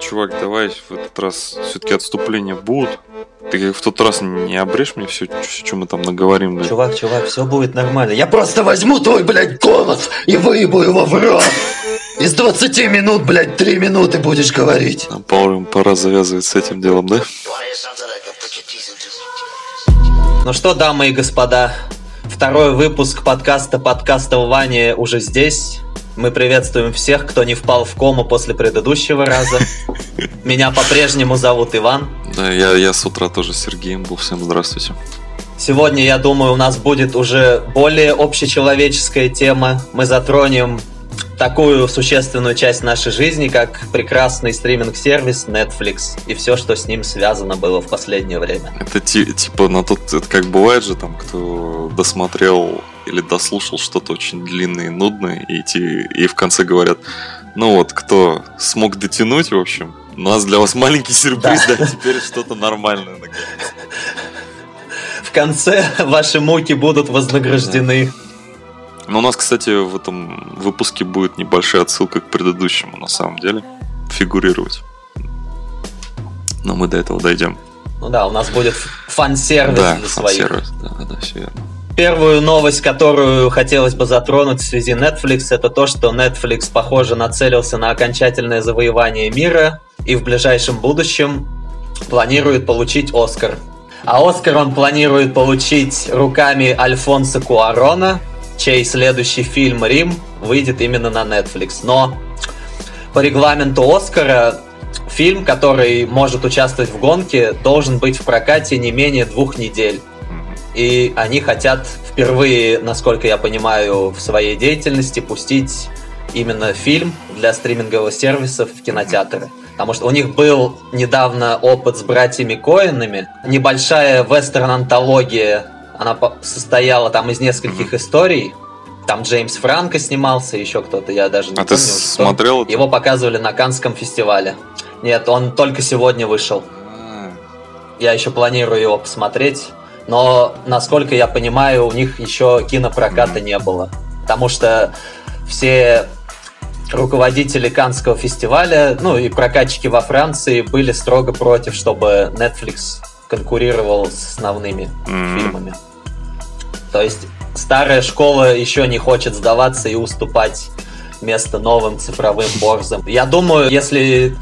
чувак, давай в этот раз все-таки отступления будут. Ты в тот раз не обрежь мне все, что мы там наговорим, блядь. Чувак, чувак, все будет нормально. Я просто возьму твой, блядь, голос и выебу его в рот. Из 20 минут, блядь, 3 минуты будешь говорить. Нам пора, пора завязывать с этим делом, да? Ну что, дамы и господа, второй выпуск подкаста подкастования уже здесь. Мы приветствуем всех, кто не впал в кому после предыдущего раза. Меня по-прежнему зовут Иван. Да, я, я с утра тоже Сергеем был. Всем здравствуйте. Сегодня, я думаю, у нас будет уже более общечеловеческая тема. Мы затронем такую существенную часть нашей жизни, как прекрасный стриминг-сервис Netflix и все, что с ним связано было в последнее время. Это типа на тот, это как бывает же там, кто досмотрел или дослушал что-то очень длинное и нудное, и, идти, и в конце говорят, ну вот, кто смог дотянуть, в общем, у нас для вас маленький сюрприз, да, да теперь что-то нормальное. В конце ваши муки будут вознаграждены. Но у нас, кстати, в этом выпуске будет небольшая отсылка к предыдущему, на самом деле, фигурировать. Но мы до этого дойдем. Ну да, у нас будет фан-сервис да, для своих. Да, да, все верно. Первую новость, которую хотелось бы затронуть в связи Netflix, это то, что Netflix, похоже, нацелился на окончательное завоевание мира и в ближайшем будущем планирует получить Оскар. А Оскар он планирует получить руками Альфонса Куарона, чей следующий фильм «Рим» выйдет именно на Netflix. Но по регламенту Оскара фильм, который может участвовать в гонке, должен быть в прокате не менее двух недель и они хотят впервые, насколько я понимаю, в своей деятельности пустить именно фильм для стримингового сервиса в кинотеатры. Потому что у них был недавно опыт с братьями Коинами. Небольшая вестерн-антология, она состояла там из нескольких историй. Там Джеймс Франко снимался, еще кто-то, я даже не а помню. ты смотрел это? Его показывали на Канском фестивале. Нет, он только сегодня вышел. А. Я еще планирую его посмотреть но, насколько я понимаю, у них еще кинопроката не было. Потому что все руководители Канского фестиваля, ну и прокатчики во Франции были строго против, чтобы Netflix конкурировал с основными mm-hmm. фильмами. То есть старая школа еще не хочет сдаваться и уступать место новым цифровым борзам. Я думаю, если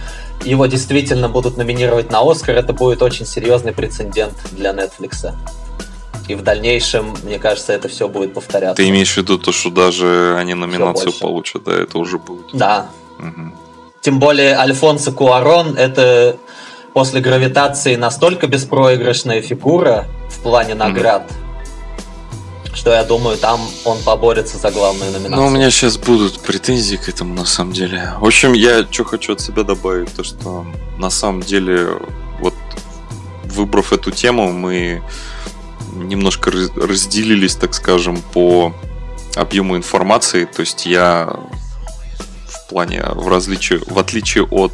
его действительно будут номинировать на Оскар, это будет очень серьезный прецедент для Netflix. И в дальнейшем, мне кажется, это все будет повторяться. Ты имеешь в виду то, что даже они номинацию получат, да, это уже будет? Да. Угу. Тем более Альфонсо Куарон это после гравитации настолько беспроигрышная фигура в плане наград, угу что я думаю, там он поборется за главную номинацию. Ну, у меня сейчас будут претензии к этому, на самом деле. В общем, я что хочу от себя добавить, то что на самом деле, вот выбрав эту тему, мы немножко разделились, так скажем, по объему информации. То есть я в плане, в различии, в отличие от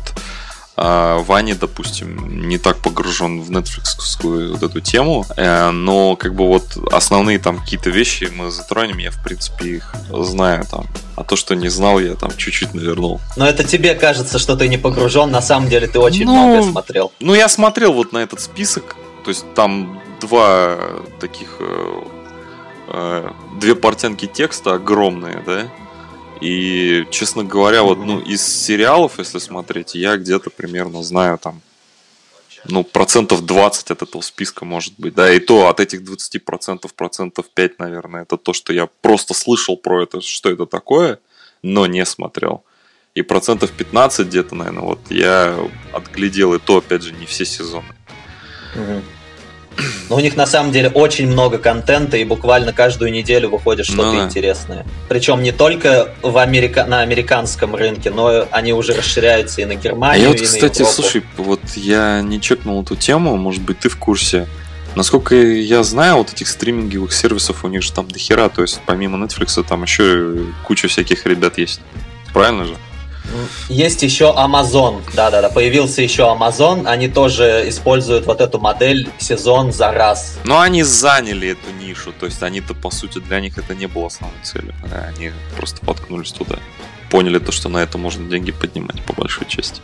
а Ваня, допустим, не так погружен в нетфликсскую вот эту тему, э, но как бы вот основные там какие-то вещи мы затронем, я в принципе их знаю там, а то, что не знал, я там чуть-чуть навернул. Но это тебе кажется, что ты не погружен, на самом деле ты очень ну, многое смотрел. Ну, я смотрел вот на этот список, то есть там два таких, э, э, две портянки текста огромные, да, и, честно говоря, вот, ну, из сериалов, если смотреть, я где-то примерно знаю там, ну, процентов 20 от этого списка может быть, да, и то от этих 20 процентов, процентов 5, наверное, это то, что я просто слышал про это, что это такое, но не смотрел. И процентов 15 где-то, наверное, вот я отглядел, и то, опять же, не все сезоны. Угу. Но у них на самом деле очень много контента, и буквально каждую неделю выходит что-то ну, интересное. Причем не только в Америка... на американском рынке, но они уже расширяются и на Германию. А я вот, и кстати, Европу. слушай, вот я не чекнул эту тему, может быть, ты в курсе. Насколько я знаю, вот этих стриминговых сервисов у них же там дохера, то есть помимо Netflix там еще куча всяких ребят есть. Правильно же? Есть еще Amazon, да-да-да, появился еще Amazon, они тоже используют вот эту модель сезон за раз. Но они заняли эту нишу, то есть они-то, по сути, для них это не было основной целью, они просто поткнулись туда. Поняли то, что на это можно деньги поднимать, по большой части.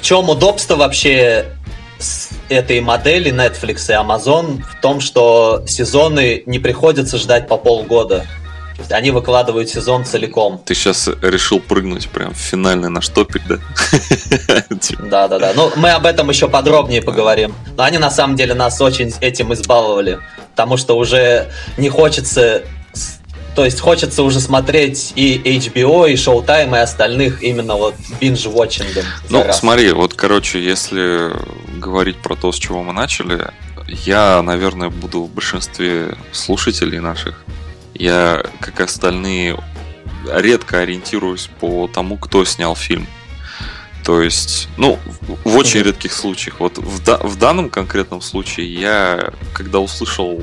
чем удобство вообще этой модели Netflix и Amazon в том, что сезоны не приходится ждать по полгода. То есть они выкладывают сезон целиком. Ты сейчас решил прыгнуть прям в финальный наш топик, да? Да, да, да. Ну, мы об этом еще подробнее поговорим. Но они на самом деле нас очень этим избаловали. Потому что уже не хочется то есть хочется уже смотреть и HBO, и Showtime, и остальных именно вот binge-watchингом. Ну, раз. смотри, вот, короче, если говорить про то, с чего мы начали, я, наверное, буду в большинстве слушателей наших. Я, как остальные, редко ориентируюсь по тому, кто снял фильм. То есть, ну, в очень редких случаях. Вот в, да, в данном конкретном случае я, когда услышал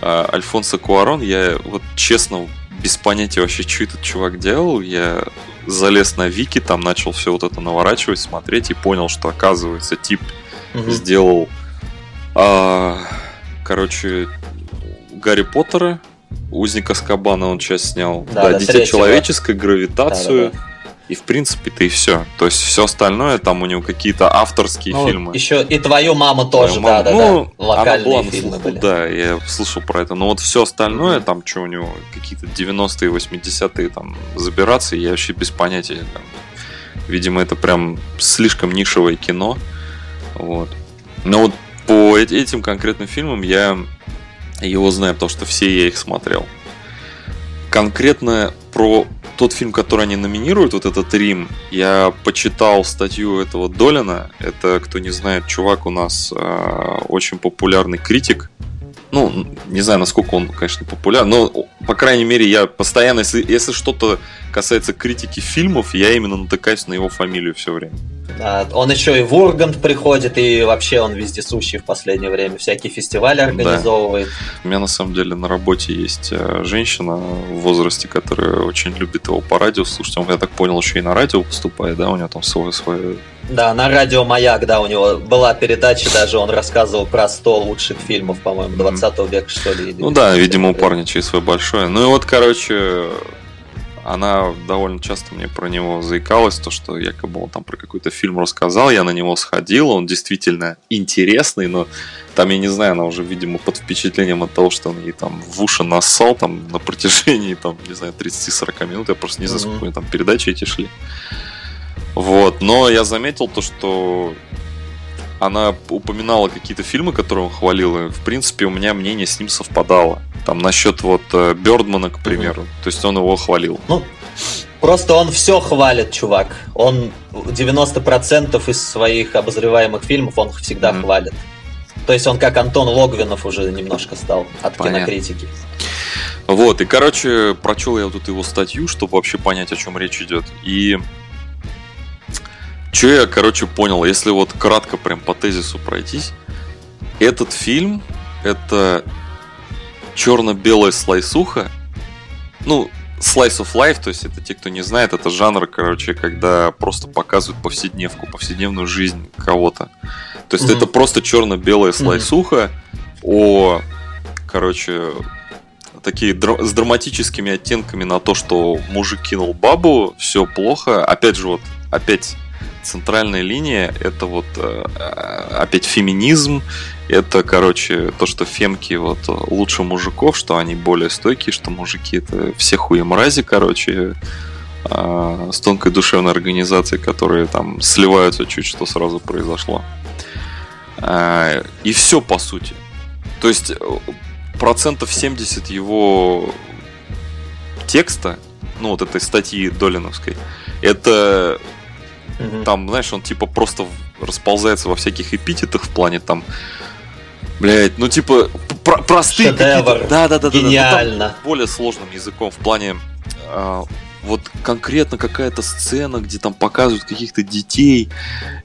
а, Альфонсо Куарон, я вот честно без понятия вообще, что этот чувак делал, я залез на Вики, там начал все вот это наворачивать, смотреть и понял, что оказывается тип угу. сделал, а, короче, Гарри Поттера, Узника Скабана он часть снял, да, да Дитя человеческое, Гравитацию. Да, да, да. И в принципе-то и все. То есть все остальное, там у него какие-то авторские ну, фильмы. Еще и твою маму тоже, маму, да, ну, да, да. Локальные она была фильмы слуху, были. Да, я слышал про это. Но вот все остальное, mm-hmm. там что у него, какие-то 90-е, 80-е там забираться, я вообще без понятия. Там, видимо, это прям слишком нишевое кино. Вот. Но вот по этим конкретным фильмам я его знаю, потому что все я их смотрел. Конкретно про тот фильм, который они номинируют, вот этот Рим, я почитал статью этого Долина. Это, кто не знает, чувак у нас э, очень популярный критик. Ну, не знаю, насколько он, конечно, популярен, но, по крайней мере, я постоянно, если, если что-то касается критики фильмов, я именно натыкаюсь на его фамилию все время. Да, он еще и в Ургант приходит, и вообще он везде сущий в последнее время. Всякие фестивали организовывает. Да. У меня на самом деле на работе есть э, женщина в возрасте, которая очень любит его по радио слушать. Он, я так понял, еще и на радио выступает, да? У него там свой, свой да, на радио Маяк, да, у него была передача, даже он рассказывал про 100 лучших фильмов, по-моему, 20 века, что ли. Ну да, видимо, у парня через свой большой. Ну и вот, короче, она довольно часто мне про него заикалась, то, что якобы он там про какой-то фильм рассказал, я на него сходил, он действительно интересный, но там, я не знаю, она уже, видимо, под впечатлением от того, что он ей там в уши нассал там на протяжении, там, не знаю, 30-40 минут, я просто не знаю, сколько там передачи эти шли. Вот, но я заметил то, что она упоминала какие-то фильмы, которые он хвалил, и, в принципе, у меня мнение с ним совпадало. Там насчет вот э, Бердмана, к примеру. Mm-hmm. То есть он его хвалил. Ну, просто он все хвалит, чувак. Он 90% из своих обозреваемых фильмов он всегда mm-hmm. хвалит. То есть он как Антон Логвинов уже немножко стал от Понятно. кинокритики. Вот, и, короче, прочел я вот эту его статью, чтобы вообще понять, о чем речь идет. И что я, короче, понял, если вот кратко прям по тезису пройтись, этот фильм это черно-белая слайсуха. Ну, slice of life, то есть это те, кто не знает, это жанр, короче, когда просто показывают повседневку, повседневную жизнь кого-то. То есть mm-hmm. это просто черно-белая слайсуха mm-hmm. о, короче, такие др- с драматическими оттенками на то, что мужик кинул бабу, все плохо. Опять же, вот, опять центральная линия это вот э, опять феминизм, это, короче, то, что фемки вот лучше мужиков, что они более стойкие, что мужики это все хуи мрази, короче, э, с тонкой душевной организацией, которые там сливаются чуть что сразу произошло. Э, и все по сути. То есть процентов 70 его текста, ну вот этой статьи Долиновской, это Угу. Там, знаешь, он типа просто расползается во всяких эпитетах в плане там Блять, ну типа про простые Шедевр. Да, да, да, Гениально. Да, да. более сложным языком в плане э, вот конкретно какая-то сцена, где там показывают каких-то детей,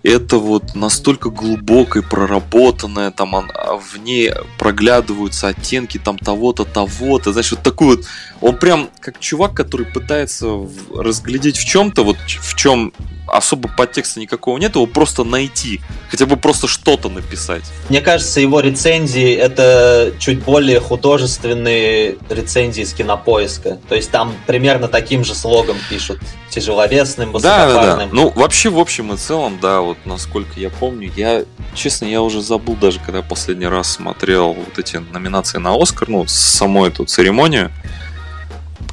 это вот настолько глубокое, проработанное, там а в ней проглядываются оттенки там того-то, того-то, знаешь, вот такой вот, он прям как чувак, который пытается разглядеть в чем-то, вот в чем особо подтекста никакого нет, его просто найти, хотя бы просто что-то написать. Мне кажется, его рецензии это чуть более художественные рецензии с кинопоиска. То есть там примерно таким же слогом пишут. Тяжеловесным, высокопарным. Да, да, да. Ну, вообще, в общем и целом, да, вот насколько я помню, я, честно, я уже забыл даже, когда последний раз смотрел вот эти номинации на Оскар, ну, саму эту церемонию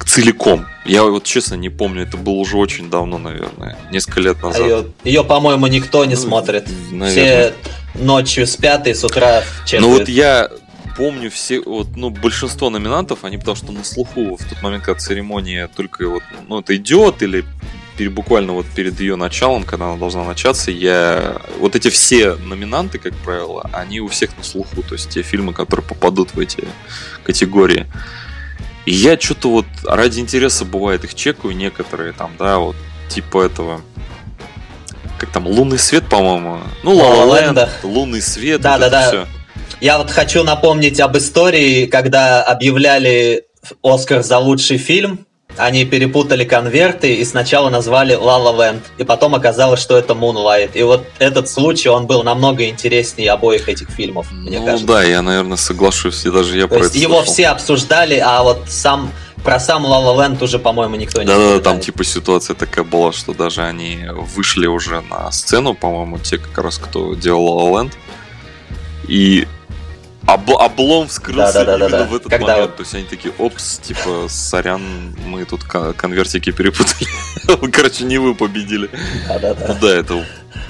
целиком. Я вот честно не помню, это было уже очень давно, наверное, несколько лет назад. А ее, ее, по-моему, никто не ну, смотрит. Наверное. Все ночью спят и с утра чекают. Ну вот я помню все, вот, ну, большинство номинантов, они потому что на слуху в тот момент, когда церемония только вот, ну, это идет или буквально вот перед ее началом, когда она должна начаться, я... Вот эти все номинанты, как правило, они у всех на слуху, то есть те фильмы, которые попадут в эти категории. И я что-то вот ради интереса бывает их чекаю некоторые там, да, вот типа этого как там, лунный свет, по-моему. Ну, Ла лунный свет. Да, вот да, да. Все. Я вот хочу напомнить об истории, когда объявляли Оскар за лучший фильм, они перепутали конверты и сначала назвали La La Land, и потом оказалось, что это Moonlight. И вот этот случай, он был намного интереснее обоих этих фильмов, мне ну, кажется. да, я, наверное, соглашусь, и даже я То про есть это его слышал. все обсуждали, а вот сам про сам La La Land уже, по-моему, никто не Да, да, там типа ситуация такая была, что даже они вышли уже на сцену, по-моему, те как раз, кто делал La La Land, и Об, облом вскрылся да, да, да, именно да, да. в этот Когда момент. То есть они такие, опс, типа, сорян, мы тут конвертики перепутали. Короче, не вы победили. Да, да, да. Ну да, это...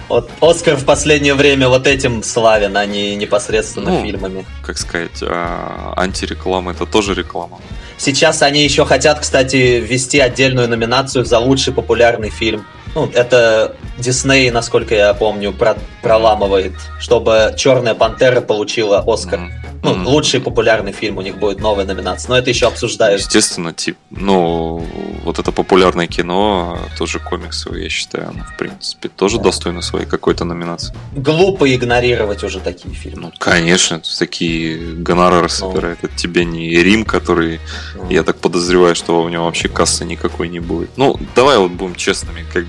Вот Оскар в последнее время вот этим славен, а не непосредственно ну, фильмами. Как сказать, а, антиреклама это тоже реклама. Сейчас они еще хотят, кстати, ввести отдельную номинацию за лучший популярный фильм. Ну, это Дисней, насколько я помню, про проламывает, чтобы Черная пантера получила Оскар. Mm-hmm. Ну, mm-hmm. лучший популярный фильм у них будет новая номинация, но это еще обсуждают. Естественно, тип, ну, вот это популярное кино, тоже комиксовое, я считаю, оно, в принципе, тоже да. достойно своей какой-то номинации. Глупо игнорировать уже такие фильмы. Ну, конечно, такие гонорары ну. собирает. Это тебе не Рим, который, ну. я так подозреваю, что у него вообще кассы никакой не будет. Ну, давай вот будем честными, как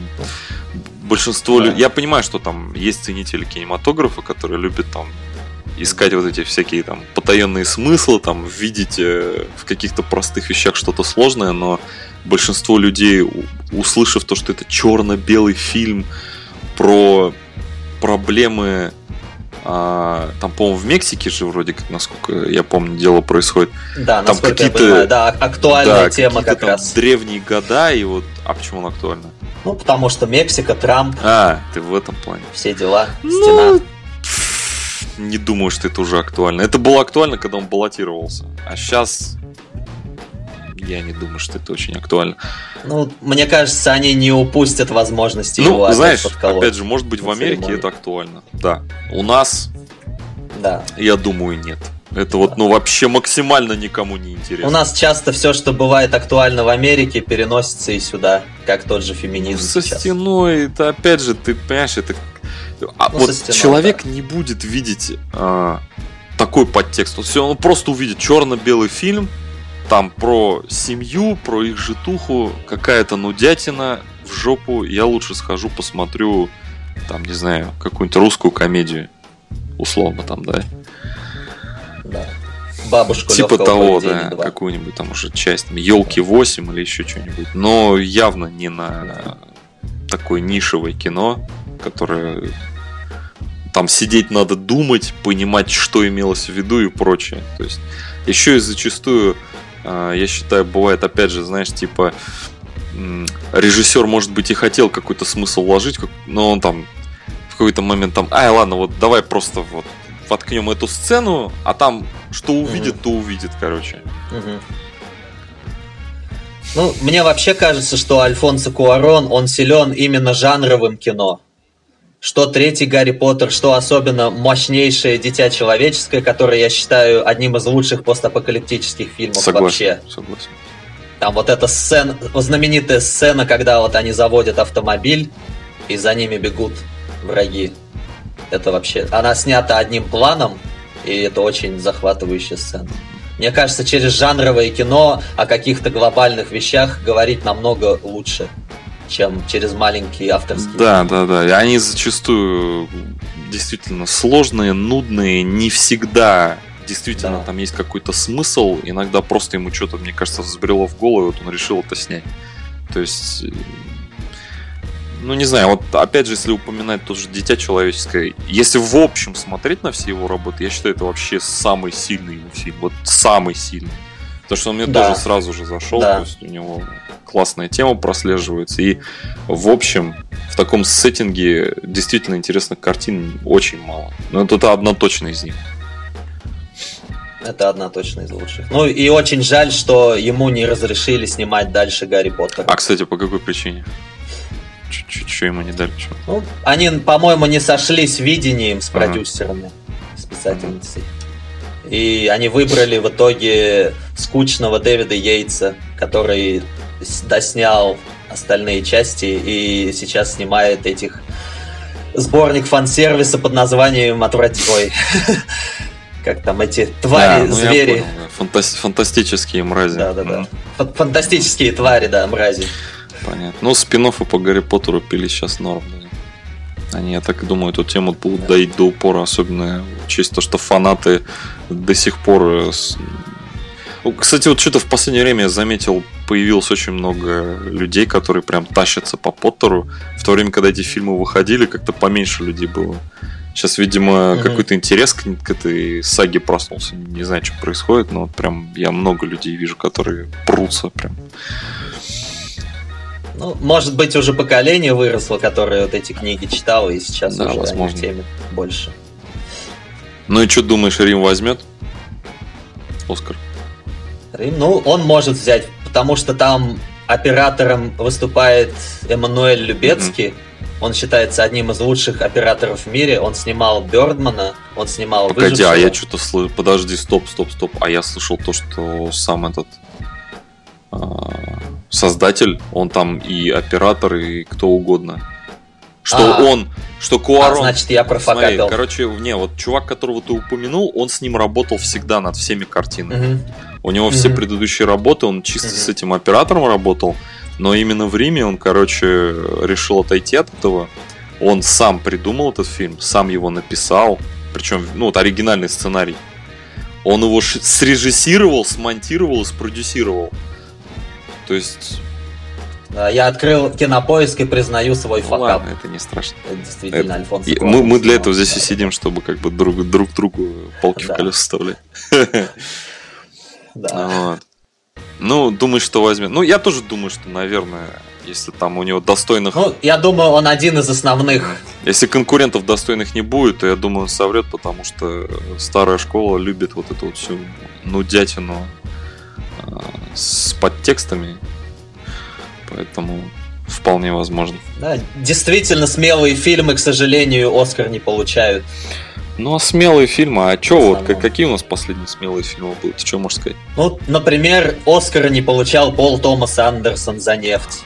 большинство да. людей... Я понимаю, что там есть ценители кинематографа, которые любят там искать вот эти всякие там потаенные смыслы, там видеть э, в каких-то простых вещах что-то сложное, но большинство людей, услышав то, что это черно-белый фильм про проблемы а, там, по-моему, в Мексике же вроде как, насколько я помню, дело происходит. Да, там какие-то, да, актуальная да, тема как раз. Древние года и вот, а почему она актуальна? Ну, потому что Мексика, Трамп. А, ты в этом плане. Все дела, ну, стена. Не думаю, что это уже актуально. Это было актуально, когда он баллотировался. А сейчас я не думаю, что это очень актуально. Ну, мне кажется, они не упустят возможности ну, его знаешь, опять же, может быть, в Америке это актуально. Да. У нас, да. я думаю, нет. Это вот, ну, вообще максимально никому не интересно. У нас часто все, что бывает актуально в Америке, переносится и сюда, как тот же феминизм. Ну, со сейчас. стеной, это опять же, ты понимаешь, это. А, ну, вот стеной, человек да. не будет видеть а, такой подтекст. Он, все, он просто увидит черно-белый фильм, там про семью, про их житуху, какая-то нудятина в жопу. Я лучше схожу, посмотрю, там, не знаю, какую-нибудь русскую комедию. Условно там, да. Да. Бабушку Типа того, да, какую-нибудь там уже часть, елки 8 или еще что-нибудь. Но явно не на такое нишевое кино, которое там сидеть надо думать, понимать, что имелось в виду и прочее. То есть еще и зачастую, я считаю, бывает, опять же, знаешь, типа режиссер, может быть, и хотел какой-то смысл вложить, но он там в какой-то момент там, ай, ладно, вот давай просто вот воткнем эту сцену, а там что увидит, угу. то увидит, короче. Угу. Ну, мне вообще кажется, что Альфонсо Куарон, он силен именно жанровым кино. Что третий Гарри Поттер, что особенно мощнейшее Дитя Человеческое, которое я считаю одним из лучших постапокалиптических фильмов согласен, вообще. Согласен. Там вот эта сцена, знаменитая сцена, когда вот они заводят автомобиль, и за ними бегут враги. Это вообще... Она снята одним планом, и это очень захватывающая сцена. Мне кажется, через жанровое кино о каких-то глобальных вещах говорить намного лучше, чем через маленький авторский. Да, да, да. И они зачастую действительно сложные, нудные, не всегда действительно да. там есть какой-то смысл. Иногда просто ему что-то, мне кажется, взбрело в голову, вот он решил это снять. То есть ну не знаю, вот опять же, если упоминать тоже Дитя Человеческое, если в общем смотреть на все его работы, я считаю, это вообще самый сильный его фильм, вот самый сильный. Потому что он мне да. тоже сразу же зашел, да. то есть у него классная тема прослеживается, и в общем, в таком сеттинге действительно интересных картин очень мало. Но это одна точно из них. Это одна точно из лучших. Ну и очень жаль, что ему не разрешили снимать дальше Гарри Поттера. А, кстати, по какой причине? Что ему не дали? Чё? Ну, они, по-моему, не сошлись видением с продюсерами, ага. с писательницей. И они выбрали в итоге скучного Дэвида Йейтса, который доснял остальные части и сейчас снимает этих сборник фан-сервиса под названием «Отвративой». Как там эти твари, ну звери. Фантастические мрази. Да, да, да. Mm. Фантастические твари, да, мрази. Понятно. Ну, спин по Гарри Поттеру пили сейчас норм. Они, я так и думаю, эту тему будут доить до упора, особенно учесть то, что фанаты до сих пор... Э, ну, кстати, вот что-то в последнее время я заметил, появилось очень много людей, которые прям тащатся по Поттеру. В то время, когда эти фильмы выходили, как-то поменьше людей было. Сейчас, видимо, mm-hmm. какой-то интерес к, к этой саге проснулся. Не знаю, что происходит, но вот прям я много людей вижу, которые прутся прям. Ну, может быть, уже поколение выросло, которое вот эти книги читало, и сейчас да, уже возможно. теме больше. Ну и что думаешь, Рим возьмет? Оскар. Рим, ну, он может взять, потому что там оператором выступает Эммануэль Любецкий. Mm-hmm. Он считается одним из лучших операторов в мире. Он снимал Бердмана, он снимал Погоди, Выжившего. а я что-то слышал... Подожди, стоп, стоп, стоп. А я слышал то, что сам этот а, создатель, он там и оператор, и кто угодно. Что а, он, что Куарон... А, значит, я профокапил. Смотри, короче, не, вот чувак, которого ты упомянул, он с ним работал всегда над всеми картинами. Угу. У него угу. все предыдущие работы, он чисто угу. с этим оператором работал, но именно в Риме он, короче, решил отойти от этого. Он сам придумал этот фильм, сам его написал, причем, ну, вот оригинальный сценарий. Он его срежиссировал, смонтировал и спродюсировал. То есть... Я открыл кинопоиск и признаю свой факап. Ладно, это не страшно. Это действительно это... Альфонсо мы, мы для этого здесь и сидим, чтобы как бы друг, друг другу палки да. в колеса вставлять. Да. Ну, думаю, что возьмет. Ну, я тоже думаю, что, наверное, если там у него достойных... Ну, я думаю, он один из основных. Если конкурентов достойных не будет, то я думаю, он соврет, потому что старая школа любит вот эту вот всю нудятину с подтекстами, поэтому вполне возможно. Да, действительно смелые фильмы, к сожалению, Оскар не получают. Ну, а смелые фильмы, а что вот, какие у нас последние смелые фильмы будут? Что можешь сказать? Ну, например, Оскара не получал Пол Томас Андерсон за нефть.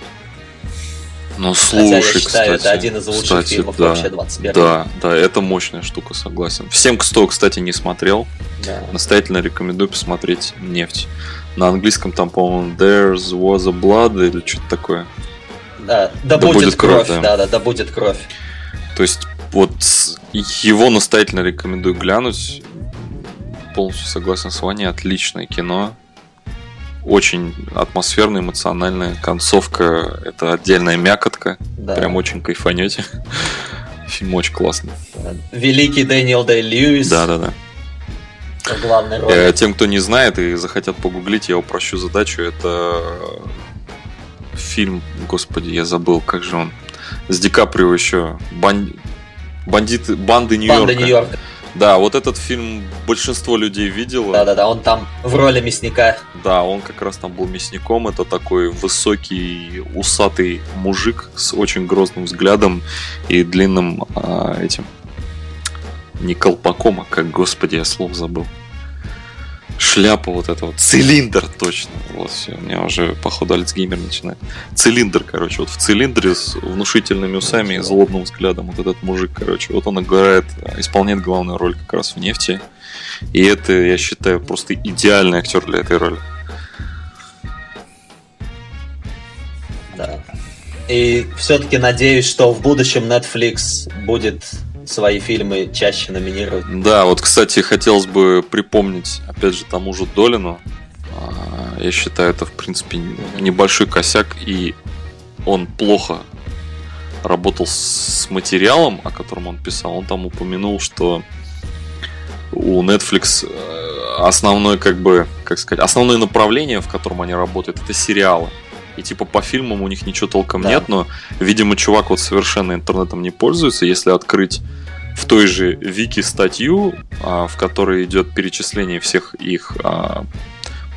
Ну, слушай, Хотя я считаю, кстати, это один из лучших кстати, фильмов да, вообще 21 Да, да, это мощная штука, согласен. Всем, кто, кстати, не смотрел, да. настоятельно рекомендую посмотреть «Нефть». На английском там, по-моему, There's was a blood или что-то такое. Да, да, да будет, будет кровь, кровь да. да, да, да будет кровь. То есть, вот его настоятельно рекомендую глянуть. Полностью согласен с Ваней, отличное кино. Очень атмосферное, эмоциональное. Концовка — это отдельная мякотка. Да. Прям очень кайфанете. Фильм очень классный. Великий Дэниел Дэй Льюис. Главной роли. Э, тем, кто не знает и захотят погуглить, я упрощу задачу. Это фильм, господи, я забыл, как же он, с Ди Каприо еще, бан... бандиты, банды Нью-Йорка. Банды Нью-Йорка. Да, вот этот фильм большинство людей видело. Да-да-да, он там в роли мясника. Да, он как раз там был мясником. Это такой высокий, усатый мужик с очень грозным взглядом и длинным а, этим не колпаком, а как, господи, я слов забыл. Шляпа вот эта вот, цилиндр точно. Вот все, у меня уже, походу, Альцгеймер начинает. Цилиндр, короче, вот в цилиндре с внушительными усами и злобным взглядом вот этот мужик, короче, вот он играет, исполняет главную роль как раз в нефти. И это, я считаю, просто идеальный актер для этой роли. Да. И все-таки надеюсь, что в будущем Netflix будет свои фильмы чаще номинировать. Да, вот, кстати, хотелось бы припомнить, опять же, тому же Долину. А, я считаю, это, в принципе, небольшой косяк, и он плохо работал с материалом, о котором он писал. Он там упомянул, что у Netflix э, основное, как бы, как сказать, основное направление, в котором они работают, это сериалы. И типа по фильмам у них ничего толком да. нет, но, видимо, чувак вот совершенно интернетом не пользуется. Если открыть в той же Вики статью, а, в которой идет перечисление всех их а,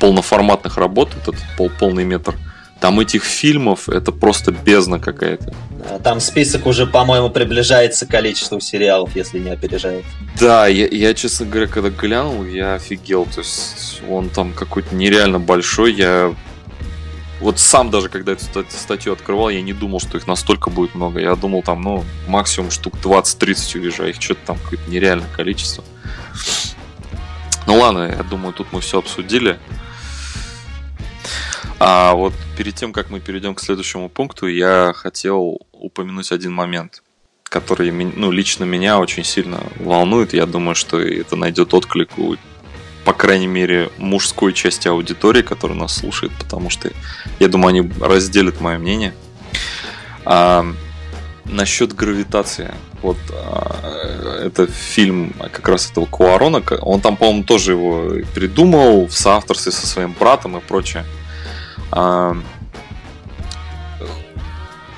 полноформатных работ, этот пол, полный метр, там этих фильмов это просто бездна какая-то. Там список уже, по-моему, приближается к количеству сериалов, если не опережает. Да, я, я, честно говоря, когда глянул, я офигел. То есть он там какой-то нереально большой. Я вот сам даже, когда эту статью открывал, я не думал, что их настолько будет много. Я думал, там, ну, максимум штук 20-30 увижу, а их что-то там какое-то нереальное количество. Ну ладно, я думаю, тут мы все обсудили. А вот перед тем, как мы перейдем к следующему пункту, я хотел упомянуть один момент, который ну, лично меня очень сильно волнует. Я думаю, что это найдет отклик у по крайней мере, мужской части аудитории, которая нас слушает, потому что я думаю, они разделят мое мнение. А, насчет гравитации. Вот а, это фильм как раз этого Куарона. Он там, по-моему, тоже его придумал в соавторстве со своим братом и прочее. А,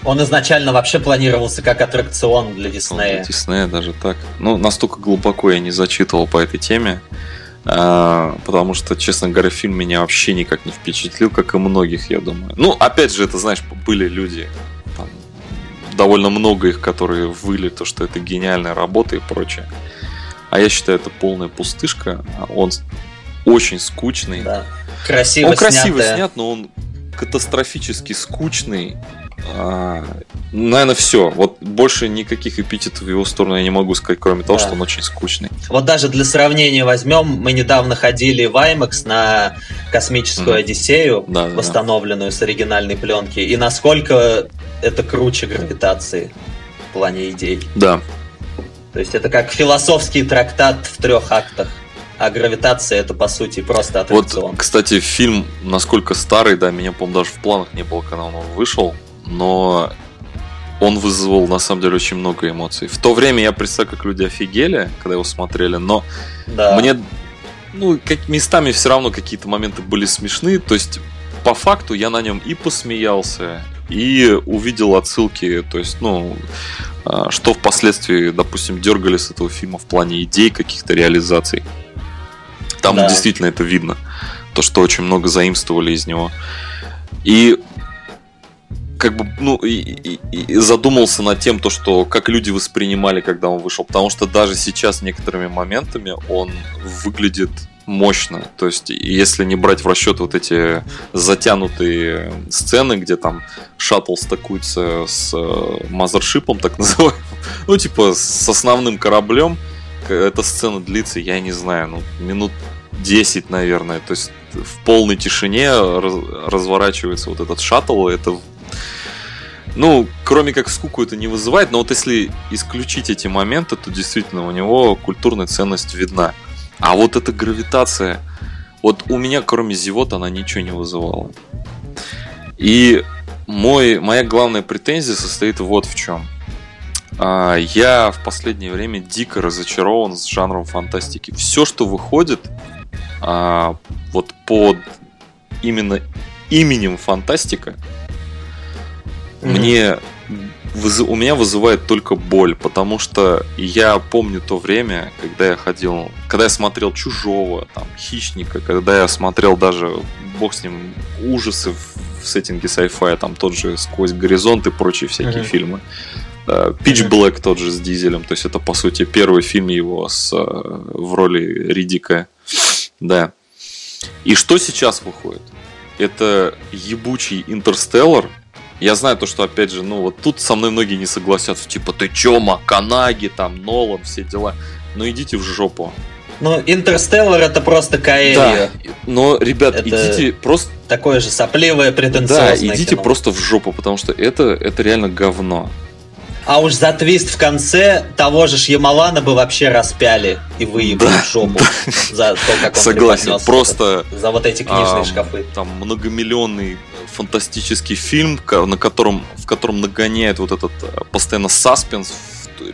он изначально вообще планировался как аттракцион для Диснея. Для Диснея даже так. Ну, настолько глубоко я не зачитывал по этой теме. А, потому что, честно говоря, фильм меня вообще никак не впечатлил, как и многих, я думаю. Ну, опять же, это, знаешь, были люди, там, довольно много их, которые выли то, что это гениальная работа и прочее. А я считаю, это полная пустышка. Он очень скучный. Да. Красиво он красиво снят, но он катастрофически скучный. А, наверное, все. Вот больше никаких эпитетов в его сторону я не могу сказать, кроме того, да. что он очень скучный. Вот даже для сравнения возьмем, мы недавно ходили в IMAX на космическую mm-hmm. Одиссею, да, восстановленную да. с оригинальной пленки, и насколько это круче гравитации в плане идей. Да. То есть это как философский трактат в трех актах а гравитация это по сути просто аттракцион. Вот, кстати, фильм насколько старый, да, меня, по-моему, даже в планах не было, когда он вышел но он вызвал на самом деле очень много эмоций. В то время я представляю, как люди офигели, когда его смотрели, но да. мне ну, как местами все равно какие-то моменты были смешны. То есть, по факту я на нем и посмеялся, и увидел отсылки, то есть, ну, а, что впоследствии, допустим, дергали с этого фильма в плане идей, каких-то реализаций. Там да. действительно это видно. То, что очень много заимствовали из него. И как бы, ну, и, и, и задумался над тем, то, что как люди воспринимали, когда он вышел. Потому что даже сейчас некоторыми моментами он выглядит мощно. То есть, если не брать в расчет вот эти затянутые сцены, где там шаттл стакуется с э, мазершипом, так называемым, ну, типа, с основным кораблем, эта сцена длится, я не знаю, ну, минут 10, наверное. То есть в полной тишине разворачивается вот этот шаттл, это ну, кроме как скуку это не вызывает, но вот если исключить эти моменты, то действительно у него культурная ценность видна. А вот эта гравитация, вот у меня кроме зевот она ничего не вызывала. И мой, моя главная претензия состоит вот в чем. А, я в последнее время дико разочарован с жанром фантастики. Все, что выходит а, вот под именно именем фантастика, мне у меня вызывает только боль, потому что я помню то время, когда я ходил, когда я смотрел Чужого, там, Хищника, когда я смотрел даже, бог с ним, ужасы в, в сеттинге sci-fi, там тот же Сквозь горизонт и прочие всякие mm-hmm. фильмы. Pitch Black тот же с Дизелем, то есть это по сути первый фильм его с, э, в роли Ридика. Да. И что сейчас выходит? Это ебучий Интерстеллар, я знаю то, что, опять же, ну, вот тут со мной многие не согласятся. Типа, ты чё, Маканаги, там, Нолан, все дела. Но идите в жопу. Ну, Интерстеллар это просто Каэлья. Да, но, ребят, это идите просто... Такое же сопливое, претенциозное Да, идите кино. просто в жопу, потому что это, это реально говно. А уж за твист в конце того же Шьямалана бы вообще распяли и выебали Да, жопу за то, как он Согласен, просто... это, за вот эти книжные ам, шкафы. Там многомиллионный фантастический фильм, на котором, в котором нагоняет вот этот э, постоянно саспенс,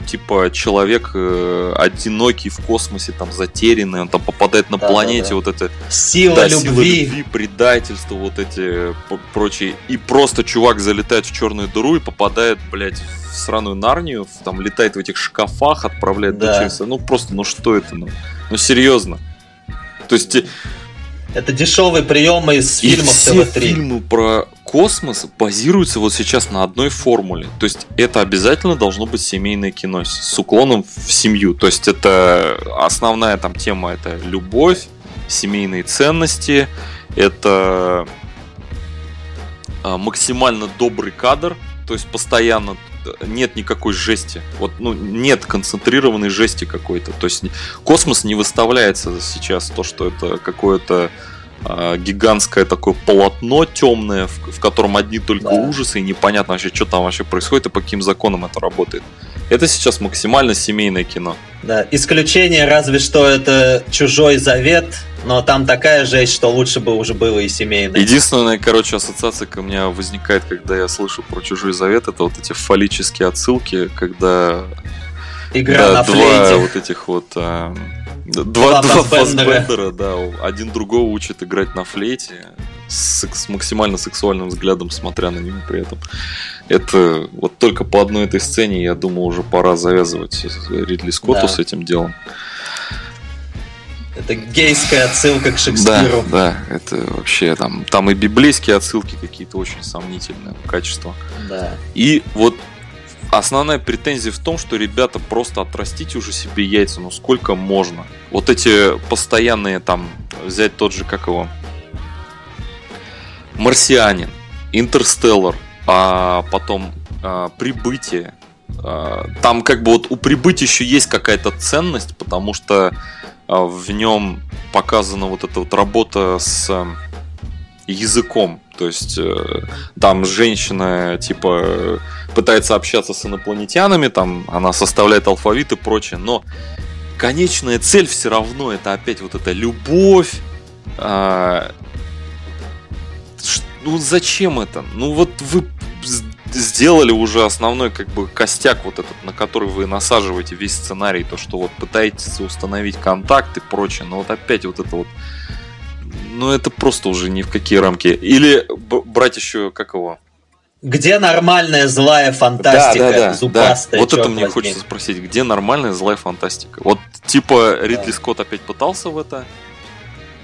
типа человек э, одинокий в космосе, там затерянный, он там попадает на Да, планете, да, да. вот это Сила да, сила любви. любви, предательство, вот эти п- прочие. И просто чувак залетает в черную дыру и попадает, блядь, в сраную Нарнию, там летает в этих шкафах, отправляет Да. дочерей. Ну просто, ну что это, ну, ну серьезно. То есть э, Это дешевые приемы из и фильмов все ТВ-3. фильмы про космос базируются вот сейчас на одной формуле. То есть это обязательно должно быть семейное кино с уклоном в семью. То есть это основная там тема это любовь, семейные ценности, это а, максимально добрый кадр, то есть постоянно нет никакой жести. Вот, ну, нет концентрированной жести какой-то. То есть космос не выставляется сейчас то, что это какое-то а, гигантское такое полотно темное, в, в котором одни только Да. ужасы, и непонятно вообще, что там вообще происходит и по каким законам это работает. Это сейчас максимально семейное кино. Да, исключение разве что это чужой завет, но там такая жесть, что лучше бы уже было и семейное. Единственная, короче, ассоциация ко мне возникает, когда я слышу про чужой завет, это вот эти фаллические отсылки, когда Игра да, на два флейте. вот этих вот а, два, Два Фассбендера. Да, один другого учит играть на флейте с, максимально сексуальным взглядом, смотря на него при этом. Это вот только по одной этой сцене, я думаю, уже пора завязывать Ридли Скотту Да. с этим делом. Это гейская отсылка к Да, Шекспиру. да, это вообще там, там и библейские отсылки какие-то очень сомнительные качества. Да. И вот основная претензия в том, что ребята просто отрастите уже себе яйца, ну сколько можно. Вот эти постоянные там, взять тот же, как его, Марсианин, Интерстеллар, а потом а, Прибытие. А, там как бы вот у Прибытия еще есть какая-то ценность, потому что а, в нем показана вот эта вот работа с а, языком. То есть э, там женщина типа э, пытается общаться с инопланетянами, там она составляет алфавит и прочее, но конечная цель все равно это опять вот эта любовь. ш- ну зачем это? Ну вот вы сделали уже основной как бы костяк вот этот, на который вы насаживаете весь сценарий, то что вот пытаетесь установить контакт и прочее, но вот опять вот это вот ну это просто уже ни в какие рамки. Или брать еще как его? Где нормальная злая фантастика, зубастая, Вот это мне возьми? хочется спросить, где нормальная злая фантастика? Вот типа Ридли Скотт опять пытался в это,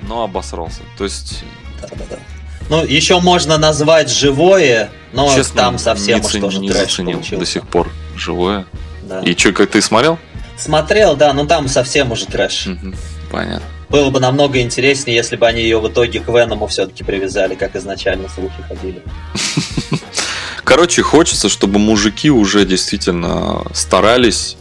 но обосрался. То есть, Да-да-да. Ну, еще можно назвать живое, но честно, там совсем не, уж тоже не трэш заценил получился. до сих пор живое. Да. И что, как ты смотрел? Смотрел, да, но там совсем уже трэш. Мгм, Понятно. Было бы намного интереснее, если бы они ее в итоге к Веному все-таки привязали, как изначально слухи ходили. Короче, хочется, чтобы мужики уже действительно старались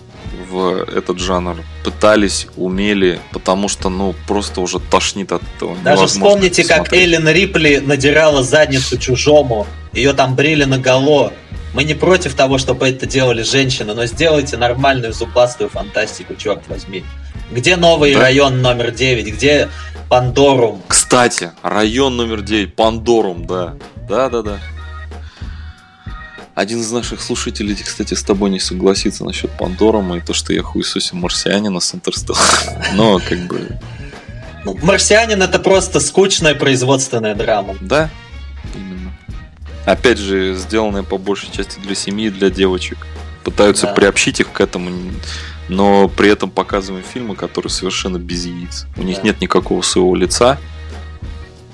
в этот жанр, пытались, умели, потому что, ну, просто уже тошнит от этого. Даже Невозможно вспомните, как. Эллен Рипли надирала задницу чужому, ее там брили наголо. Мы не против того, чтобы это делали женщины, но сделайте нормальную зубастую фантастику, черт возьми. Где новый Да. район номер 9? Где Пандорум? Кстати, район номер 9, Пандорум, да. Да-да-да. Один из наших слушателей, кстати, с тобой не согласится насчет Пандорума и то, что я хуесосим марсианина с Интерстеллар. Но, как бы, Ну, Марсианин это просто скучная производственная драма. да, именно. Опять же, сделанная по большей части для семьи и для девочек. Пытаются Да. приобщить их к этому, но при этом показываем фильмы, которые совершенно без яиц. У них Да. нет никакого своего лица.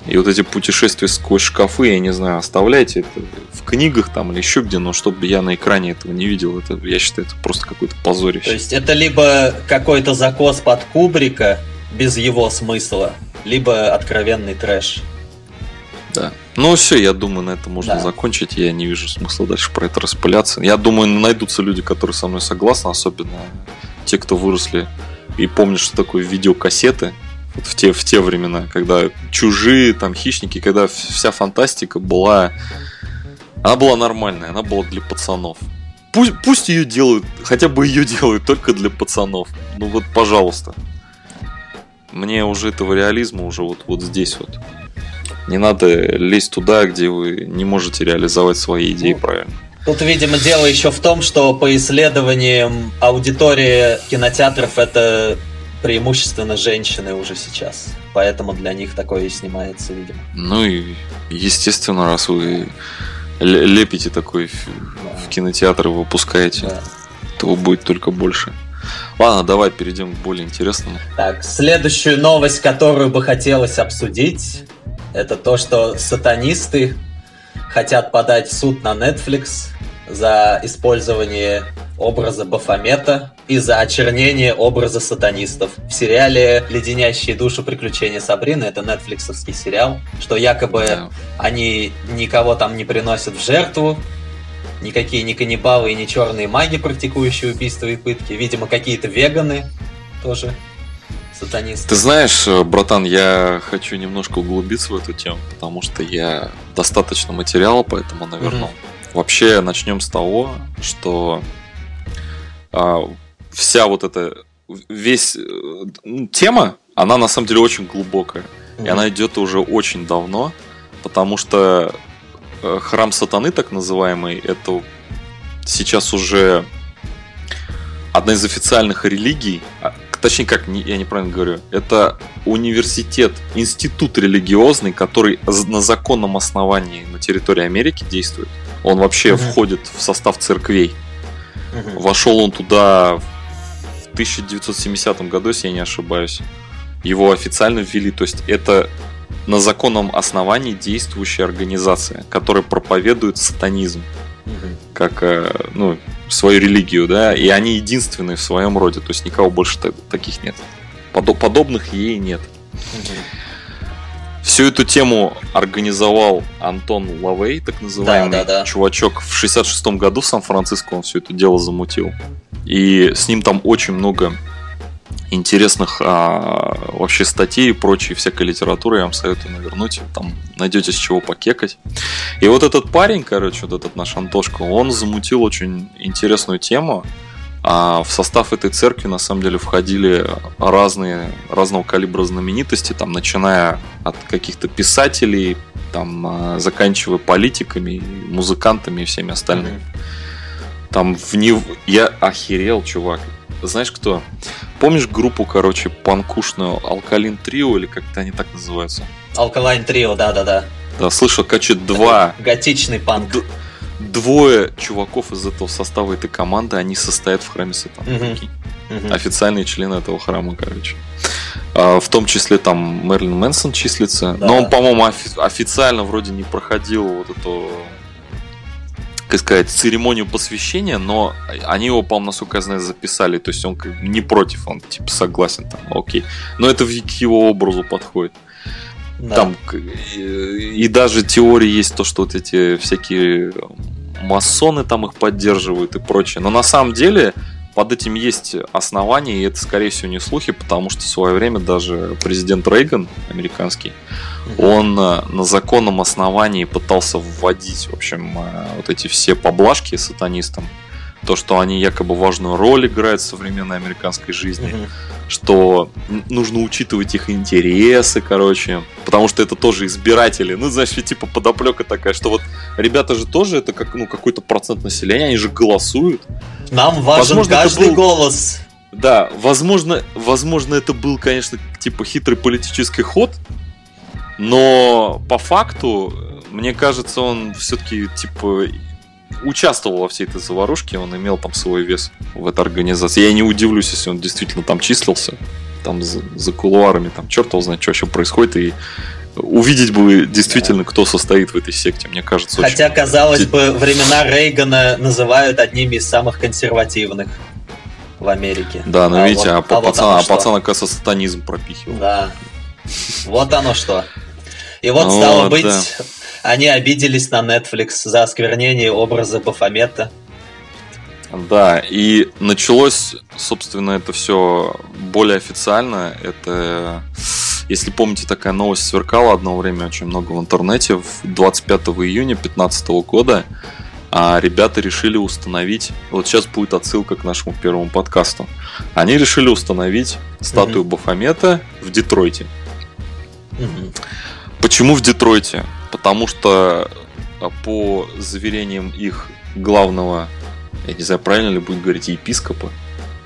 И вот эти путешествия сквозь шкафы, я не знаю, оставляйте это в книгах там или еще где, но чтобы я на экране этого не видел, это, я считаю, это просто какое-то позорище. То есть это либо какой-то закос под Кубрика без его смысла, либо откровенный трэш. Да. Ну все, я думаю, на этом можно Да. закончить. Я не вижу смысла дальше про это распыляться. Я думаю, найдутся люди, которые со мной согласны, особенно те, кто выросли и помнишь, что такое видеокассеты, вот в те, в те времена, когда чужие, там, хищники, когда вся фантастика была... Она была нормальная, она была для пацанов. Пусть, пусть ее делают, хотя бы ее делают только для пацанов. Ну вот, пожалуйста. Мне уже этого реализма уже вот, вот здесь вот. Не надо лезть туда, где вы не можете реализовать свои идеи ну, правильно. Тут, видимо, дело еще в том, что по исследованиям аудитория кинотеатров это преимущественно женщины уже сейчас. Поэтому для них такое и снимается, видимо. Ну и, естественно, раз вы лепите такой да. в кинотеатр и выпускаете, да. то будет только больше. Ладно, давай перейдем к более интересному. Так, следующую новость, которую бы хотелось обсудить, это то, что сатанисты хотят подать в суд на Netflix за использование образа Бафомета и за очернение образа сатанистов. В сериале «Леденящие душу приключения Сабрины» это нетфликсовский сериал, что якобы да. они никого там не приносят в жертву, никакие не каннибалы и не черные маги, практикующие убийства и пытки. Видимо, какие-то веганы тоже сатанисты. Ты знаешь, э, братан, я хочу немножко углубиться в эту тему, потому что я достаточно материала по этому навернул. Mm-hmm. Вообще, начнем с того, что а, вся вот эта весь э, ну, тема, она на самом деле очень глубокая. Mm-hmm. И она идет уже очень давно, потому что э, храм сатаны, так называемый, это сейчас уже одна из официальных религий, а, точнее как, я неправильно говорю, это университет, институт религиозный, который на законном основании на территории Америки действует. Он вообще uh-huh. входит в состав церквей. Uh-huh. Вошел он туда в 1970 году, если я не ошибаюсь. Его официально ввели, то есть это на законном основании действующая организация, которая проповедует сатанизм как э, ну, свою религию, да, и они единственные в своем роде, то есть никого больше таких нет. Подобных ей нет. Всю эту тему организовал Антон Лавей, так называемый да, да, да. чувачок. В 66-м году в Сан-Франциско он все это дело замутил. И с ним там очень много интересных а, вообще статей и прочей всякой литературы я вам советую навернуть. Там найдете с чего покекать. И вот этот парень, короче, вот этот наш Антошка, он замутил очень интересную тему. А в состав этой церкви на самом деле входили разные, разного калибра знаменитости, там, начиная от каких-то писателей, там, а, заканчивая политиками, музыкантами и всеми остальными. Там в него... Я охерел, чувак. Знаешь кто? Помнишь группу, короче, панкушную Алкалин Трио, или как-то они так называются? Алкалайн Трио, да-да-да. Да, слышал, короче, два... Готичный панк. Д- двое чуваков из этого состава этой команды, они состоят в храме Сатаны. Угу. Угу. Официальные члены этого храма, короче. А, в том числе там Мерлин Мэнсон числится. Да. Но он, по-моему, офи- официально вроде не проходил вот эту как сказать, церемонию посвящения, но они его, по-моему, насколько я знаю, записали. То есть он не против, он типа согласен там, окей. Но это к его образу подходит. Да. Там и даже теории есть то, что вот эти всякие масоны там их поддерживают и прочее. Но на самом деле под этим есть основания, и это, скорее всего, не слухи, потому что в свое время даже президент Рейган, американский, он э, на законном основании пытался вводить, в общем, э, вот эти все поблажки сатанистам, то, что они якобы важную роль играют в современной американской жизни, mm-hmm. что нужно учитывать их интересы, короче, потому что это тоже избиратели. Ну, знаешь, типа подоплека такая, что вот ребята же тоже это как ну какой-то процент населения, они же голосуют. Нам важен возможно, каждый был... голос. Да, возможно, возможно, это был, конечно, типа хитрый политический ход, но по факту, мне кажется, он все-таки типа участвовал во всей этой заварушке, он имел там свой вес в этой организации. Я не удивлюсь, если он действительно там числился, там за, за кулуарами, там черт его знает, что вообще происходит, и увидеть бы действительно, да. кто состоит в этой секте, мне кажется. Хотя, очень... казалось бы, времена Рейгана называют одними из самых консервативных в Америке. Да, но а видите, вот, а, а, пацан, вот а пацан, оказывается, сатанизм пропихивал. Да. Вот оно что. И вот, ну, стало быть, да. Они обиделись на Netflix за осквернение образа Бафомета. Да, и началось, собственно, это все более официально. Это, если помните, такая новость сверкала одно время очень много в интернете. 25 июня 2015 года а ребята решили установить, вот сейчас будет отсылка к нашему первому подкасту, они решили установить статую mm-hmm. Бафомета в Детройте. Mm-hmm. Почему в Детройте? Потому что а, по заверениям их главного я не знаю, правильно ли будет говорить, епископа.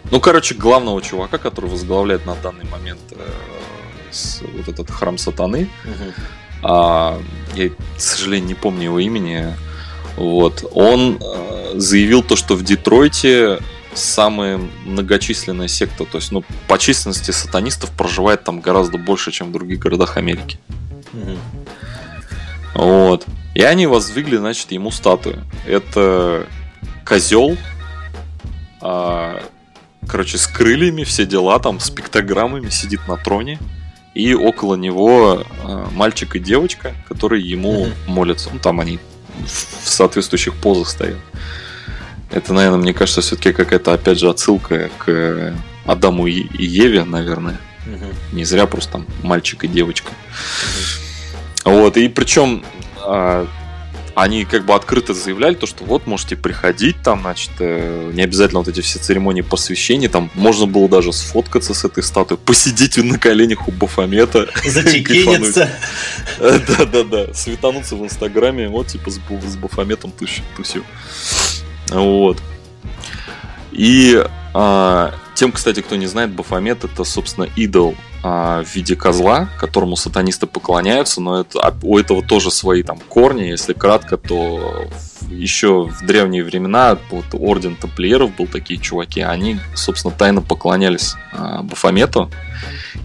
Ну, короче, главного чувака, который возглавляет на данный момент э, вот этот храм сатаны. Угу. А, я, к сожалению, не помню его имени. Вот. Он э, заявил то, что в Детройте самая многочисленная секта. То есть, ну, по численности сатанистов проживает там гораздо больше, чем в других городах Америки. Угу. Вот. И они воздвигли, значит, ему статую. Это козел, а, короче, с крыльями, все дела, там, с пиктограммами, сидит на троне. И около него а, мальчик и девочка, которые ему mm-hmm. молятся. Ну, там они в соответствующих позах стоят. Это, наверное, мне кажется, все-таки какая-то, опять же, отсылка к Адаму и Еве, наверное. Угу. Не зря просто там мальчик и девочка. Угу. Вот, и причем а, они как бы открыто заявляли то, что вот можете приходить там, значит, э, не обязательно вот эти все церемонии посвящения, там можно было даже сфоткаться с этой статуей, посидеть на коленях у Бафомета. Зачекиниться. Да-да-да, светануться в Инстаграме, вот типа с, с Бафометом тусил. Вот. И а, тем, кстати, кто не знает, Бафомет это, собственно, идол в виде козла, которому сатанисты поклоняются, но это, а, у этого тоже свои там корни. Если кратко, то еще в древние времена вот, орден тамплиеров был такие чуваки, они, собственно, тайно поклонялись а, Бафомету,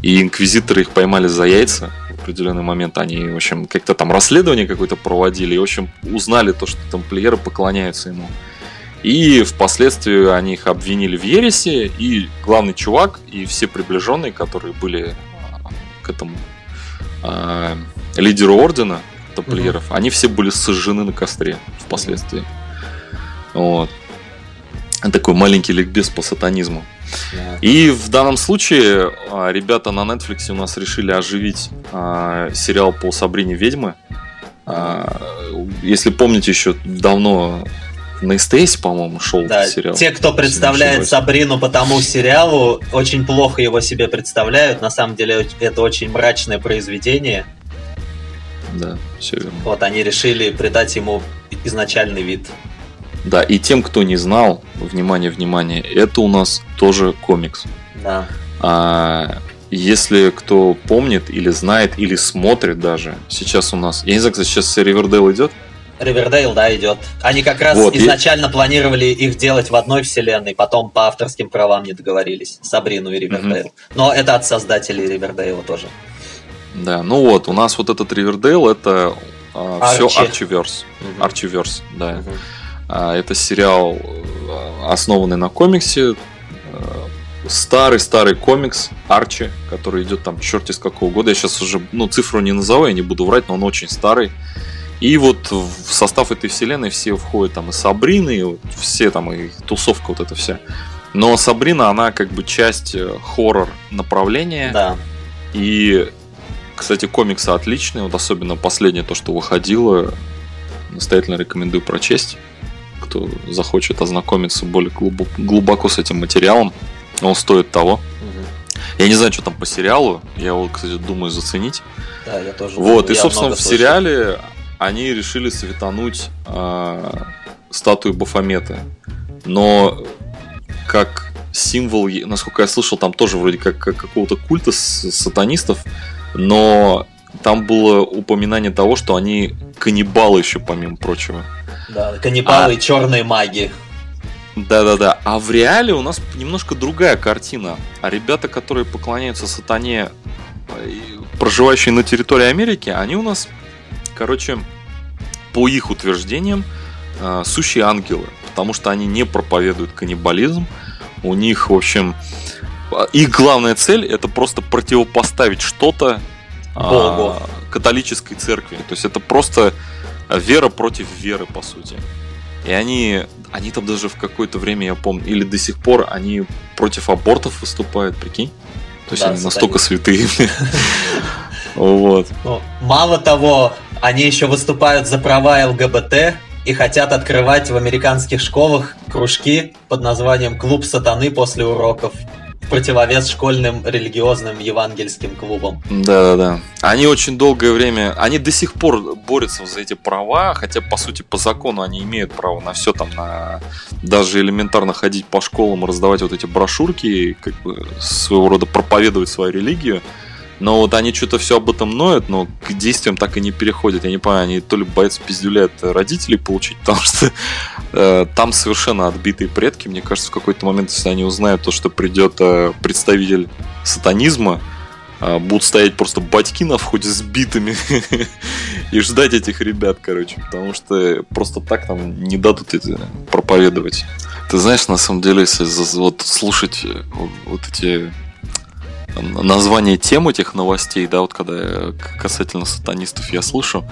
и инквизиторы их поймали за яйца в определенный момент. Они, в общем, как-то там расследование какое-то проводили, и, в общем, узнали то, что тамплиеры поклоняются ему. И впоследствии они их обвинили в ересе, и главный чувак, и все приближенные, которые были а, к этому э, лидеру ордена тамплиеров, угу. они все были сожжены на костре впоследствии. Вот. Такой маленький ликбез по сатанизму. Yeah. И в данном случае а, ребята на Netflix у нас решили оживить а, сериал по Сабрине ведьмы. А, если помните, еще давно на СТС, по-моему, шел да, сериал. Те, кто представляет Сабрину по тому сериалу, очень плохо его себе представляют. На самом деле это очень мрачное произведение. Да, все верно. Вот они решили придать ему изначальный вид. Да, и тем, кто не знал, внимание, внимание, это у нас тоже комикс. Да. А, если кто помнит или знает, или смотрит даже, сейчас у нас... Я не знаю, кстати, сейчас Ривердейл идет? Ривердейл, да, идет. Они как раз вот, изначально и... планировали их делать в одной вселенной, потом по авторским правам не договорились. Сабрину и Ривердейл. Угу. Но это от создателей Ривердейла тоже. Да, ну вот, у нас вот этот Ривердейл это э, все Арчиверс. Угу. Арчиверс, да. Угу. А, это сериал, а, основанный на комиксе. Старый-старый комикс Арчи, который идет там черти с какого года. Я сейчас уже, ну, цифру не назову, я не буду врать, но он очень старый. И вот в состав этой вселенной все входят там и Сабрины, и все там, и тусовка вот эта вся. Но Сабрина, она как бы часть э, хоррор направления. Да. И, кстати, комиксы отличные, вот особенно последнее то, что выходило, настоятельно рекомендую прочесть. Кто захочет ознакомиться более глубоко, глубоко с этим материалом, он стоит того. Угу. Я не знаю, что там по сериалу, я его, кстати, думаю заценить. Да, я тоже. Вот, и, собственно, в сериале они решили светануть э, статую Бафомета. Но как символ, насколько я слышал, там тоже вроде как, как какого-то культа сатанистов, но там было упоминание того, что они каннибалы еще, помимо прочего. Да, каннибалы а... и черные маги. Да-да-да. А в реале у нас немножко другая картина. А ребята, которые поклоняются сатане, э, проживающие на территории Америки, они у нас короче, по их утверждениям, э, сущие ангелы, потому что они не проповедуют каннибализм. У них, в общем, их главная цель это просто противопоставить что-то э, католической церкви. То есть это просто вера против веры, по сути. И они, они там даже в какое-то время, я помню, или до сих пор, они против абортов выступают, прикинь? То есть Да, они настолько сатанисты. святые. Вот. Ну, мало того, они еще выступают за права ЛГБТ и хотят открывать в американских школах кружки под названием «Клуб сатаны после уроков» в противовес школьным религиозным евангельским клубам. Да-да-да. Они очень долгое время, они до сих пор борются за эти права, хотя, по сути, по закону они имеют право на все там, на даже элементарно ходить по школам, раздавать вот эти брошюрки, и как бы своего рода проповедовать свою религию. Но вот они что-то все об этом ноют, но к действиям так и не переходят. Я не понимаю, они то ли боятся пиздюля от родителей получить, потому что э, там совершенно отбитые предки. Мне кажется, в какой-то момент, если они узнают то, что придет э, представитель сатанизма, э, будут стоять просто батьки на входе с битами и ждать этих ребят, короче, потому что просто так там не дадут эти проповедовать. Ты знаешь, на самом деле, если вот слушать вот эти название тем этих новостей, да, вот когда касательно сатанистов я слышу,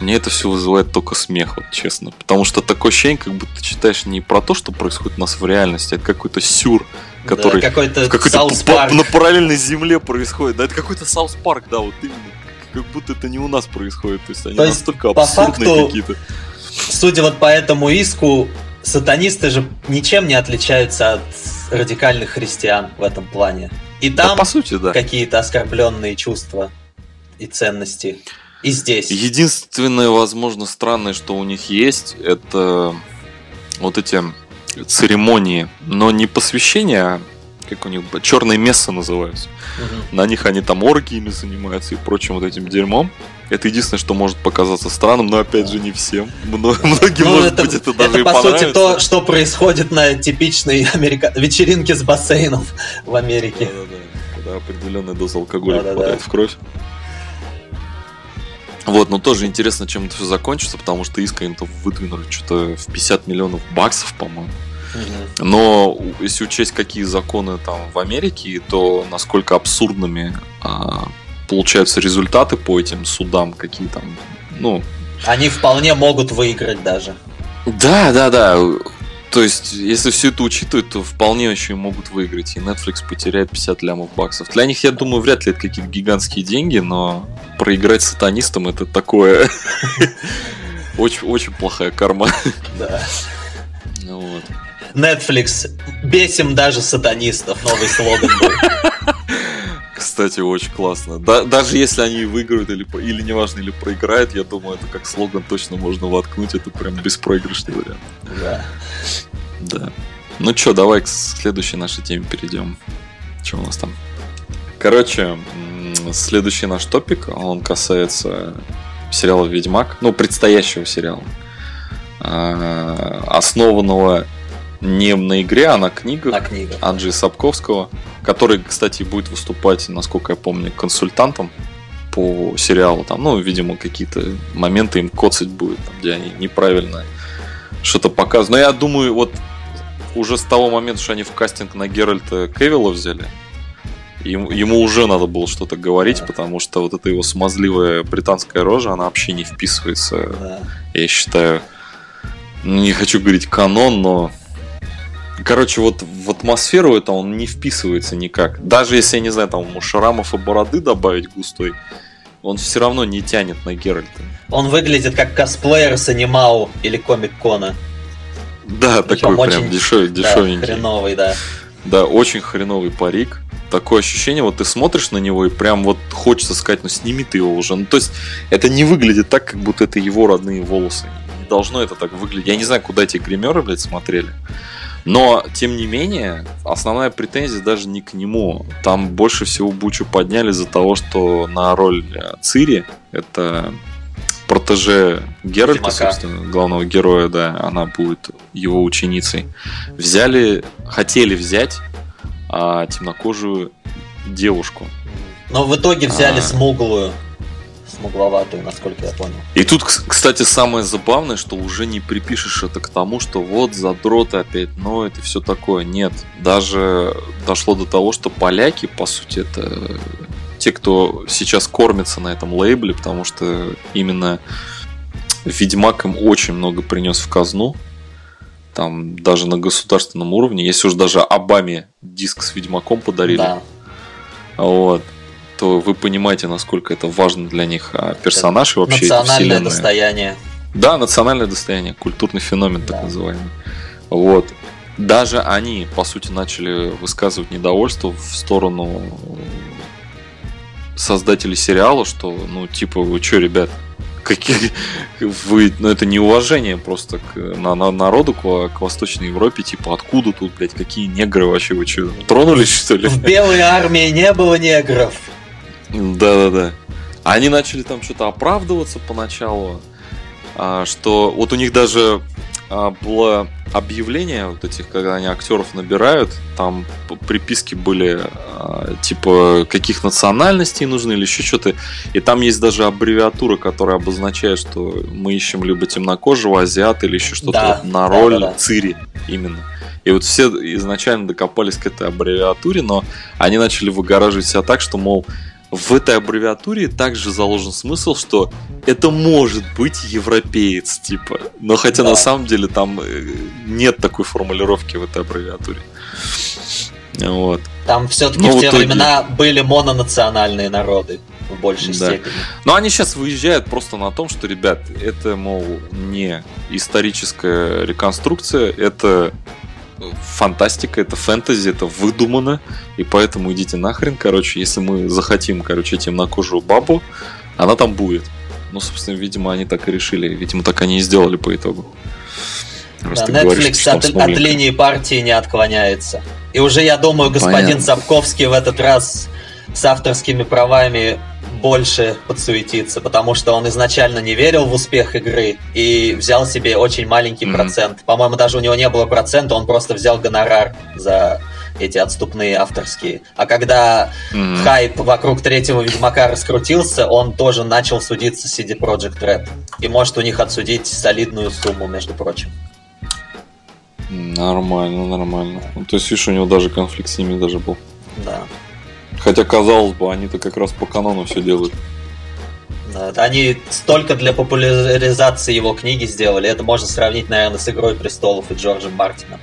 мне это все вызывает только смех, вот честно. Потому что такое ощущение, как будто ты читаешь не про то, что происходит у нас в реальности, а это какой-то сюр, который Да, какой-то в какой-то South P- Park. на параллельной земле происходит. Да, это какой-то South Park, да, вот именно. Как будто это не у нас происходит. То есть они То есть, настолько по абсурдные факту, какие-то. Судя вот по этому иску, сатанисты же ничем не отличаются от радикальных христиан в этом плане. И Да, там по сути, да. какие-то оскорбленные чувства и ценности. И здесь. Единственное, возможно, странное, что у них есть, это вот эти церемонии, но не посвящения, а как у них черные мессы называются. Мгм. На них они там оргиями занимаются и прочим вот этим дерьмом. Это единственное, что может показаться странным, но опять же не всем. Мно- Многим, Ну, может это, быть, это даже и по сути то, что происходит на типичной америка... вечеринке с бассейном в Америке. Да-да-да. Когда определенная доза алкоголя Да-да-да. попадает в кровь. Вот, но тоже интересно, чем это все закончится, потому что иск они там выдвинули что-то в 50 миллионов баксов, по-моему. Но если учесть, какие законы там в Америке, то насколько абсурдными а, получаются результаты по этим судам, какие там, ну, Они вполне могут выиграть даже. да, да, да. То есть, если все это учитывать, то вполне еще и могут выиграть. И Netflix потеряет 50 лямов баксов. Для них, я думаю, вряд ли это какие-то гигантские деньги, но проиграть сатанистам это такое... Очень, очень плохая карма. Да. Ну вот. Netflix. Бесим даже сатанистов. Новый слоган был. Кстати, очень классно. Да- даже если они выиграют или, или неважно, или проиграют, я думаю, это как слоган точно можно воткнуть. Это прям беспроигрышный вариант. Да. Да. Ну чё, давай к следующей нашей теме перейдем. Что у нас там? Короче, следующий наш топик, он касается сериала «Ведьмак», ну, предстоящего сериала, а, основанного не на игре, а на книгах На книгах. Анджея Сапковского, который, кстати, будет выступать, насколько я помню, консультантом по сериалу. Там, ну, видимо, какие-то моменты им коцать будет, там, где они неправильно что-то показывают. Но я думаю, вот уже с того момента, что они в кастинг на Геральта Кевилла взяли, ему, ему уже надо было что-то говорить, Да. потому что вот эта его смазливая британская рожа, она вообще не вписывается Да. я считаю, ну, не хочу говорить канон, но... Короче, вот в атмосферу это он не вписывается никак. Даже если, я не знаю, там ему шрамов и бороды добавить густой, он все равно не тянет на Геральта. Он выглядит как косплеер с анимау или комик-кона. Да, Причем такой прям очень, дешевый, Да, дешевенький. хреновый, да. Да, очень хреновый парик. Такое ощущение, вот ты смотришь на него и прям вот хочется сказать, ну сними ты его уже. Ну, то есть это не выглядит так, как будто это его родные волосы. Не должно это так выглядеть. Я не знаю, куда эти гримеры, блядь, смотрели. Но, тем не менее, основная претензия даже не к нему. Там больше всего бучу подняли из-за того, что на роль э, Цири, это протеже Геральта, Ведьмака. собственно, главного героя, да, она будет его ученицей. Взяли, хотели взять а, темнокожую девушку. Но в итоге взяли А. смуглую. Смугловатую, насколько я понял. И тут, кс- кстати, самое забавное, что уже не припишешь это к тому, что вот задроты опять ноют и все такое. Нет, даже дошло до того, что поляки, по сути, это те, кто сейчас кормится на этом лейбле, потому что именно Ведьмак им очень много принес в казну. там даже на государственном уровне, если уж даже Обаме диск с Ведьмаком подарили, Да. вот, то вы понимаете, насколько это важно для них а, персонаж и вообще Национальное достояние. Да, национальное достояние, культурный феномен так Да. называемый. Вот. Даже они, по сути, начали высказывать недовольство в сторону создателей сериала, что, ну, типа, вы что, ребят, какие вы, ну, это неуважение просто к на, на- народу, к, к Восточной Европе, типа, откуда тут, блядь, какие негры вообще, вы что, тронулись, что ли? В белой армии не было негров. Да-да-да. Они начали там что-то оправдываться поначалу, а, что вот у них даже а, было объявление вот этих, когда они актеров набирают, там приписки были а, типа каких национальностей нужны или еще что-то, и там есть даже аббревиатура, которая обозначает, что мы ищем либо темнокожего, азиата или еще что-то Да, вот на да, роль да, да. Цири именно. И вот все изначально докопались к этой аббревиатуре, но они начали выгораживать себя так, что, мол, в этой аббревиатуре также заложен смысл, что это может быть европеец, типа. Но хотя Да. на самом деле там э, нет такой формулировки в этой аббревиатуре. Вот. Там все-таки в в те итоге- времена были мононациональные народы в большей Да. степени. Но они сейчас выезжают просто на том, что, ребят, это, мол, не историческая реконструкция, это фантастика, это фэнтези, это выдумано, и поэтому идите нахрен, короче, если мы захотим, короче, темнокожую бабу, она там будет. Ну, собственно, видимо, они так и решили, видимо, так они и сделали по итогу. Раз Да, говоришь, Netflix там от, от линии партии не отклоняется. И уже, я думаю, господин Понятно. Сапковский в этот раз с авторскими правами больше подсуетится, потому что он изначально не верил в успех игры и взял себе очень маленький Мгм. процент. По-моему, даже у него не было процента, он просто взял гонорар за эти отступные авторские. А когда Мгм. хайп вокруг третьего Ведьмака раскрутился, он тоже начал судиться с CD Projekt Red. И может у них отсудить солидную сумму, между прочим. Нормально, нормально. Ну, то есть, видишь, у него даже конфликт с ними даже был. Да. Хотя, казалось бы, они-то как раз по канону все делают. Да, Они столько для популяризации его книги сделали. Это можно сравнить, наверное, с «Игрой престолов» и Джорджем Мартином.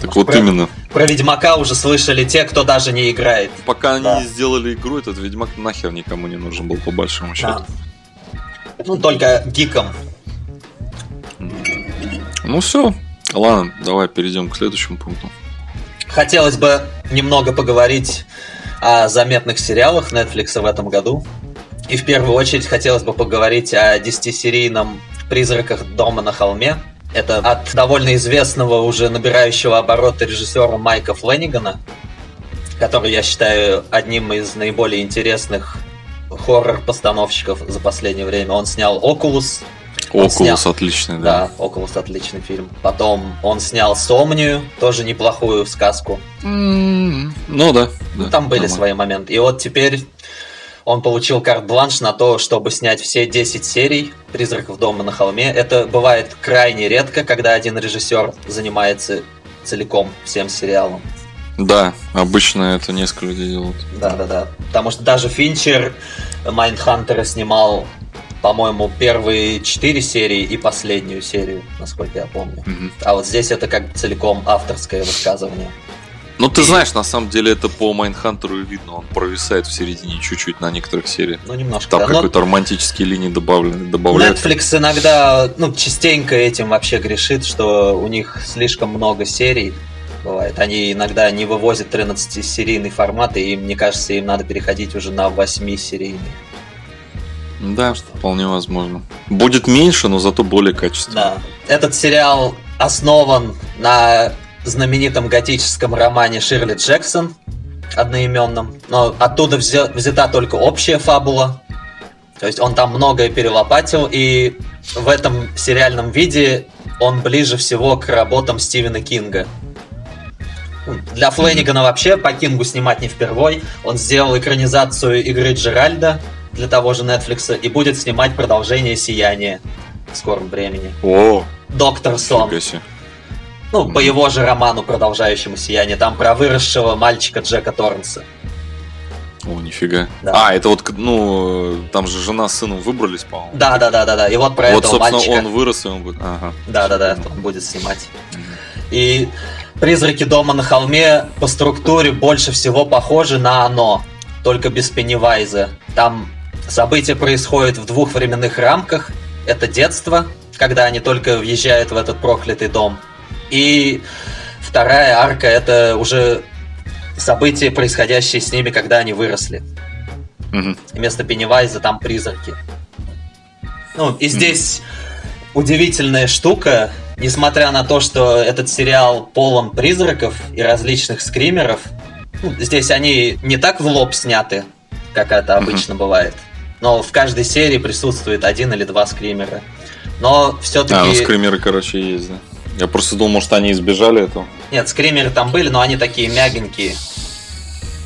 Так вот Про- именно. Про Ведьмака уже слышали те, кто даже не играет. Пока они Да. не сделали игру, этот Ведьмак нахер никому не нужен был, по большому счету. Да. Ну, только гикам. Ну все. Ладно, давай перейдем к следующему пункту. Хотелось бы немного поговорить о заметных сериалах Netflix в этом году. И в первую очередь хотелось бы поговорить о 10-серийном «Призраках дома на холме». Это от довольно известного, уже набирающего обороты режиссера Майка Фленнигана, который я считаю одним из наиболее интересных хоррор-постановщиков за последнее время. Он снял «Окулус», Окулус снял. отличный, да. да, «Окулус» отличный фильм. Потом он снял «Сомнию», тоже неплохую сказку. М, Ну да. Ну, да, там были нормально. свои моменты. И вот теперь он получил карт-бланш на то, чтобы снять все 10 серий «Призраков дома на холме». Это бывает крайне редко, когда один режиссер занимается целиком всем сериалом. Да, обычно это несколько людей делают. Да-да-да. Потому что даже Финчер Mindhunter'а снимал, по-моему, первые 4 серии и последнюю серию, насколько я помню. Мгм. А вот здесь это как целиком авторское высказывание. Ну ты знаешь, на самом деле это по Mindhunter'у и видно, он провисает в середине чуть-чуть на некоторых сериях. Ну, немножко. Там да. Но- какой-то романтические линии добавлены, добавляют. Netflix иногда, ну, частенько этим вообще грешит, что у них слишком много серий бывает. Они иногда не вывозят 13-серийный формат, и мне кажется, им надо переходить уже на 8-серийный. Да, вполне возможно. Будет меньше, но зато более качественно. Да. Этот сериал основан на знаменитом готическом романе Ширли Джексон одноименном, но оттуда взя- взята только общая фабула. То есть он там многое перелопатил, и в этом сериальном виде он ближе всего к работам Стивена Кинга. Ну, Для Флэнигана вообще по Кингу снимать не впервой. Он сделал экранизацию игры Джеральда для того же Netflix и будет снимать продолжение Сияния в скором времени. О, Доктор Сон. Ну, по его же роману, продолжающему сияние. Там про выросшего мальчика Джека Торренса. О, нифига. Да. А, это вот, ну, там же жена с сыном выбрались, по-моему. Да, да, да, да, да. И вот про вот, этого собственно, мальчика. он вырос, и он будет. Ага. Да, да, да, он будет снимать. И призраки дома на холме по структуре больше всего похожи на оно, только без Пеннивайза. Там события происходят в двух временных рамках. Это детство, когда они только въезжают в этот проклятый дом. И вторая арка это уже события, происходящие с ними, когда они выросли. Мгм. Вместо Пеннивайза там призраки. Ну, и здесь удивительная штука, несмотря на то, что этот сериал полон призраков и различных скримеров, ну, здесь они не так в лоб сняты, как это обычно бывает. Но в каждой серии присутствует один или два скримера. Но все-таки... А, ну скримеры, короче, есть, да. Я просто думал, может, они избежали этого. Нет, скримеры там были, но они такие мягенькие.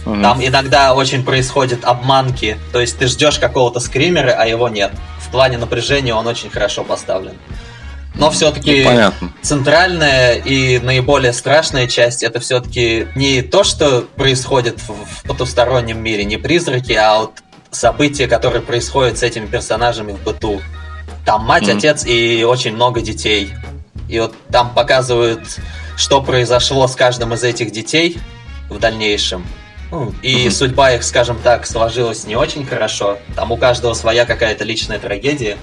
Мгм. Там иногда очень происходят обманки. То есть ты ждешь какого-то скримера, а его нет. В плане напряжения он очень хорошо поставлен. Но все-таки Ну, понятно. центральная и наиболее страшная часть это все-таки не то, что происходит в, в потустороннем мире, не призраки, а вот события, которые происходят с этими персонажами в быту. Там мать, Мгм. отец и очень много детей. И вот там показывают, что произошло с каждым из этих детей в дальнейшем. Ну, и Мгм. судьба их, скажем так, сложилась не очень хорошо. Там у каждого своя какая-то личная трагедия.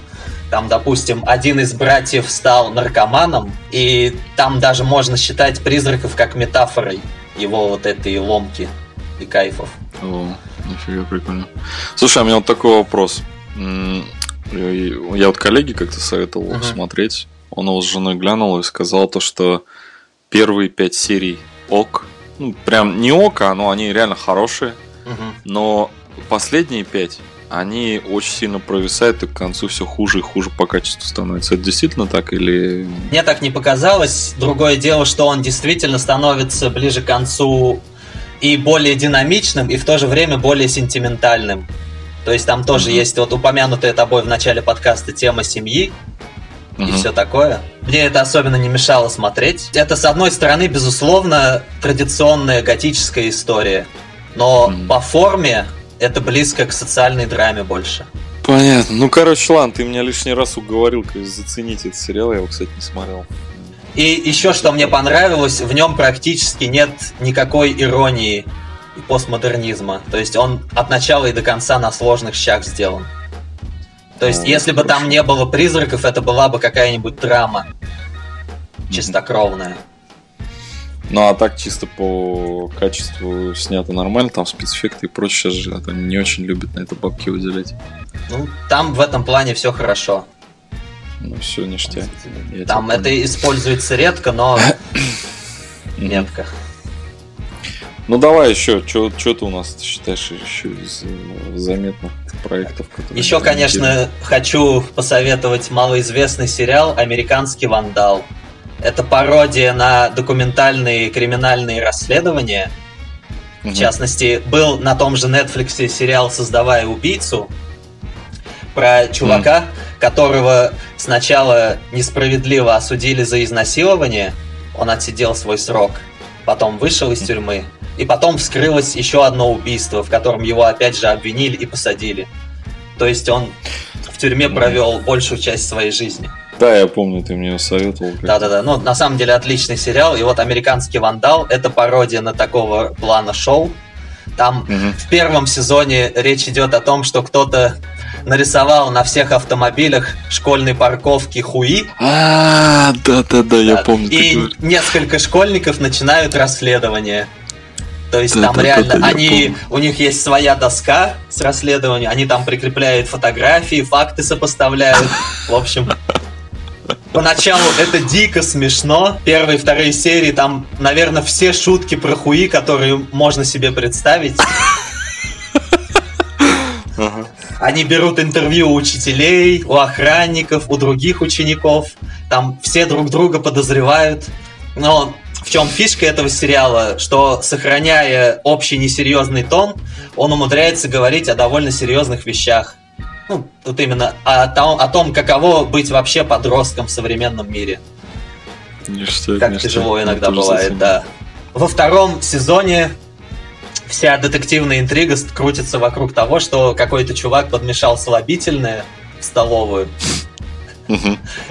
Там, допустим, один из братьев стал наркоманом, и там даже можно считать призраков как метафорой его вот этой ломки и кайфов. О, нифига прикольно. Слушай, а у меня вот такой вопрос. Я вот коллеге как-то советовал Мгм. смотреть. Он его с женой глянул и сказал то, что первые пять серий ок. Ну, прям не ок, а ну, они реально хорошие. Мгм. Но последние пять, они очень сильно провисают, и к концу все хуже и хуже по качеству становится. Это действительно так или... Мне так не показалось. Другое дело, что он действительно становится ближе к концу и более динамичным, и в то же время более сентиментальным. То есть там тоже Мгм. есть вот упомянутая тобой в начале подкаста тема семьи, и Мгм. все такое. Мне это особенно не мешало смотреть. Это, с одной стороны, безусловно, традиционная готическая история. Но Мгм. по форме это близко к социальной драме больше. Понятно. Ну, короче, ладно, ты меня лишний раз уговорил заценить этот сериал. Я его, кстати, не смотрел. И еще что мне понравилось, в нем практически нет никакой иронии и постмодернизма. То есть он от начала и до конца на сложных щах сделан. То есть, Ну, если бы там не было призраков, это была бы какая-нибудь драма чистокровная. Ну, а так чисто по качеству снято нормально, там спецэффекты и прочее. Сейчас же это не очень любят на это бабки выделять. Ну, там в этом плане все хорошо. Ну, все ништяк. Я Там это используется редко, но метко. Ну, давай еще, что ты у нас считаешь еще из э, заметных проектов? Еще, конечно, хочу посоветовать малоизвестный сериал «Американский вандал». Это пародия на документальные криминальные расследования. интересны? В частности, был на том же Netflix сериал «Создавая убийцу» про чувака, которого сначала несправедливо осудили за изнасилование, он отсидел свой срок, потом вышел из тюрьмы, и потом вскрылось еще одно убийство, в котором его опять же обвинили и посадили. То есть он в тюрьме провел большую часть своей жизни. Да, я помню, ты мне советовал. Да-да-да, ну на самом деле отличный сериал. И вот «Американский вандал» — это пародия на такого плана шоу. Там Мгм. в первом сезоне речь идет о том, что кто-то нарисовал на всех автомобилях школьной парковки хуи. А, да-да-да, я Да, помню. И несколько школьников начинают расследование. То есть Да, там да, реально да, они, у них есть своя доска с расследованием, они там прикрепляют фотографии, факты сопоставляют. В общем, поначалу это дико смешно. Первые вторые серии там, наверное, все шутки про хуи, которые можно себе представить. Они берут интервью у учителей, у охранников, у других учеников. Там все друг друга подозревают. Но в чем фишка этого сериала, что сохраняя общий несерьезный тон, он умудряется говорить о довольно серьезных вещах. Ну, вот именно о том, о том, каково быть вообще подростком в современном мире. Ништяк, Как ништяк. тяжело иногда бывает, да. Во втором сезоне вся детективная интрига крутится вокруг того, что какой-то чувак подмешал слабительное в столовую.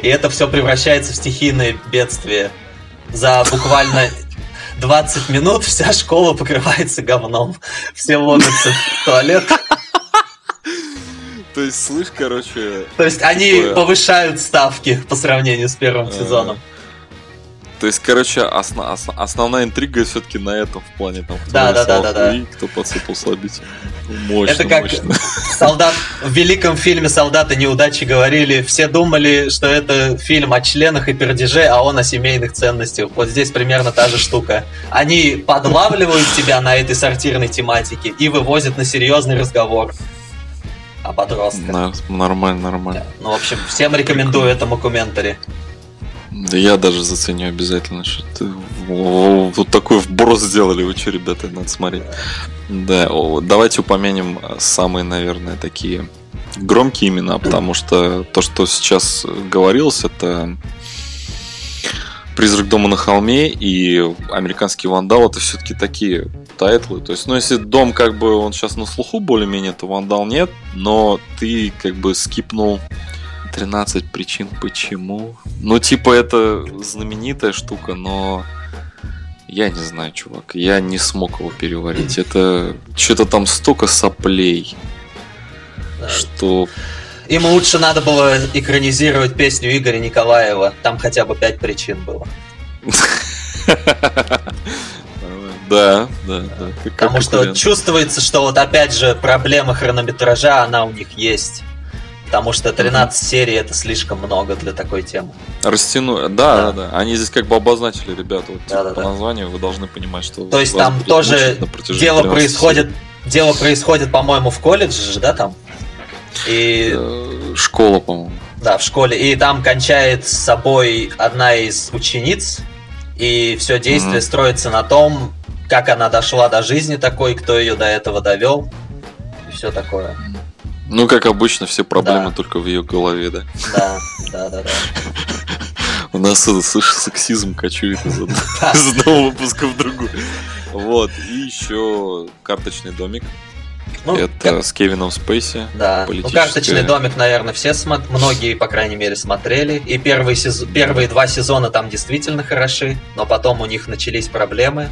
И это все превращается в стихийное бедствие. За буквально 20 минут вся школа покрывается говном. Все ломятся в туалет. То есть, слышь, короче... То есть они типа повышают ставки по сравнению с первым сезоном. То есть, короче, осна- ос- основная интрига все-таки на этом в плане там. Да, да, да, да, да. Кто подсыпал слабитель. Мощно, Это как мощно. солдат в великом фильме «Солдаты неудачи» говорили, все думали, что это фильм о членах и пердеже, а он о семейных ценностях. Вот здесь примерно та же штука. Они подлавливают тебя на этой сортирной тематике и вывозят на серьезный разговор о подростках. Нормально, нормально. Ну, в общем, всем рекомендую этому комментарий. Да я даже заценю обязательно, что ты вот такой вброс сделали. Вы что, ребята, надо смотреть. Да, давайте упомянем самые, наверное, такие громкие имена, потому что то, что сейчас говорилось, это Призрак дома на холме и Американский вандал это все-таки такие тайтлы. То есть, ну, если дом, как бы, он сейчас на слуху более-менее, то вандал нет, но ты, как бы, скипнул 13 причин почему. Ну, типа, это знаменитая штука, но я не знаю, чувак. Я не смог его переварить. Это что-то там столько соплей, Да. что Им лучше надо было экранизировать песню Игоря Николаева. Там хотя бы пять причин было. Да, да, да. Потому что чувствуется, что вот опять же проблема хронометража, она у них есть. Потому что 13 серий это слишком много для такой темы. Растяну... Да, Да. да, да. Они здесь как бы обозначили, ребята, вот типа, Да, по да. названию вы должны понимать, что То есть там тоже дело 13 происходит, дело происходит, по-моему, в колледже же, да, там? И серий. Э, Школа, по-моему. да, в школе. И там кончает с собой одна из учениц, и все действие Мгм. строится на том, как она дошла до жизни такой, кто ее до этого довел, и все такое. Ну, как обычно, все проблемы Да. только в ее голове, да. Да, да, да, да. У нас, слышь, сексизм кочует из одного, выпуска в другой. Вот, и еще карточный домик. Ну, Это с Кевином Спейси. Да, ну политическое. карточный домик, наверное, все смо- многие, по крайней мере, смотрели. И первые, сез- первые два сезона там действительно хороши, но потом у них начались проблемы.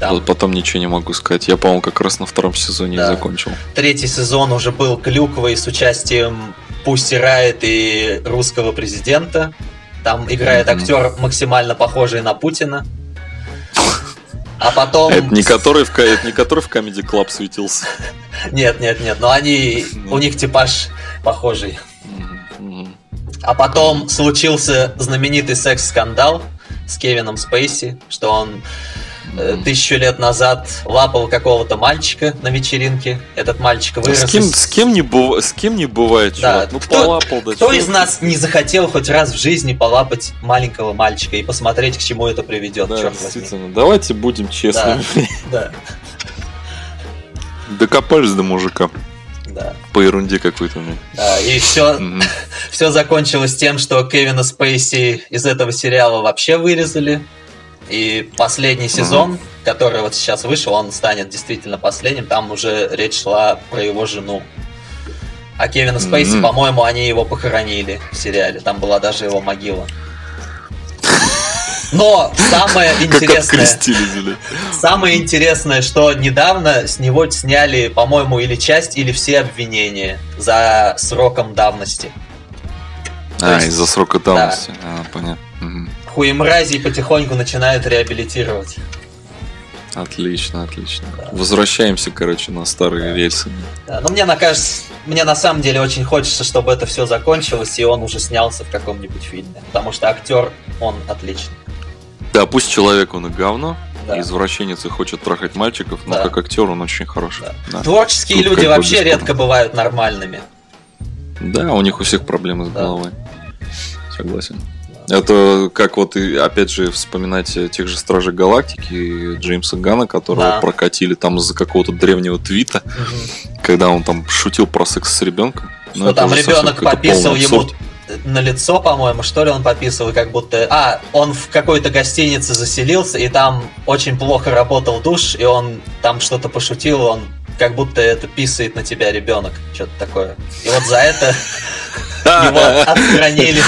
Там Вот потом ничего не могу сказать. Я, по-моему, как раз на втором сезоне Да. закончил. третий сезон уже был клюквый с участием Пусти Райт и русского президента. Там играет Мгм. актер максимально похожий на Путина. А потом... Это не который в, это не который в Comedy Club светился. Нет, нет, нет, но они... У них типаж похожий. А потом случился знаменитый секс-скандал с Кевином Спейси, что он. Тысячу лет назад лапал какого-то мальчика на вечеринке. Этот мальчик А вырос. С кем, с, кем не быва- с кем не бывает, Да, чувак? Ну, кто- полапал, да Кто из нас не захотел хоть раз в жизни полапать маленького мальчика и посмотреть, к чему это приведет, Да, черт возьми. действительно. Давайте будем честными. Да, Докопались до мужика. да, По ерунде какой-то. ну. да. И все, все закончилось тем, что Кевина Спейси из этого сериала вообще вырезали. И последний сезон, который вот сейчас вышел, он станет действительно последним. Там уже речь шла про его жену. А Кевина Спейси, Мгм. по-моему, они его похоронили в сериале. Там была даже его могила. Но самое интересное, самое интересное, что недавно с него сняли, по-моему, или часть, или все обвинения за сроком давности. То А, есть- из-за срока давности. А, понятно. Мгм. Хуемразий потихоньку начинают реабилитировать. Отлично, отлично. Возвращаемся, короче, на старые рельсы. Да, но мне на кажется, мне на самом деле очень хочется, чтобы это все закончилось, и он уже снялся в каком-нибудь фильме. Потому что актер, он отличный. Да, пусть человек он и говно, Да. извращенец и хочет трахать мальчиков, но Да. как актер он очень хороший. Да. Да. Творческие Тут люди вообще бесспорно. редко бывают нормальными. Да, у них у всех проблемы с Да. головой. Согласен. Это как вот и опять же вспоминать тех же Стражей Галактики Джеймса Гана, которого Да. прокатили там из-за какого-то древнего твита, Мгм. когда он там шутил про секс с ребенком. Ну, Что там ребенок пописал ему на лицо, по-моему, что ли он подписывал, как будто... А, он в какой-то гостинице заселился, и там очень плохо работал душ, и он там что-то пошутил, он как будто это писает на тебя ребенок, что-то такое. И вот за это его отстранили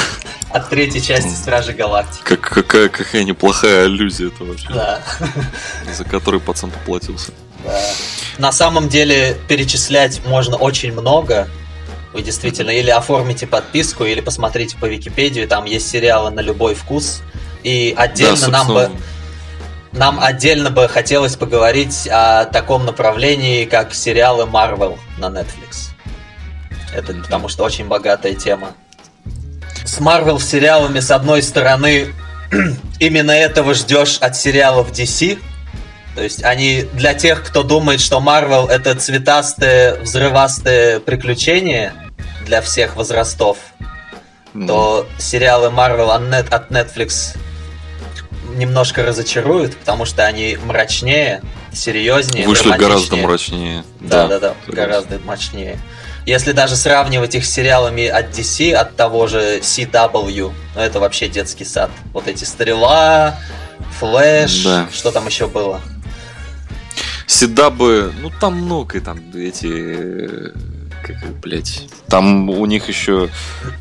от третьей части Стражи Галактики. Как, какая, какая неплохая аллюзия это вообще. Да. За который пацан поплатился. Да. На самом деле перечислять можно очень много. Вы действительно или оформите подписку, или посмотрите по Википедию, там есть сериалы на любой вкус. И отдельно да, нам бы нам отдельно бы хотелось поговорить о таком направлении, как сериалы Marvel на Netflix. Это потому что очень богатая тема. С Marvel сериалами, с одной стороны, именно этого ждешь от сериалов DC. То есть они для тех, кто думает, что Marvel это цветастое, взрывастое приключение для всех возрастов, mm. то сериалы Marvel от Netflix немножко разочаруют, потому что они мрачнее, серьезнее. Вышли гораздо мрачнее. Да, да, да, да гораздо мрачнее. Если даже сравнивать их с сериалами от DC, от того же CW, ну это вообще детский сад. Вот эти Стрела, Флэш, да. что там еще было? CW, ну там много, там эти как, блядь, там у них еще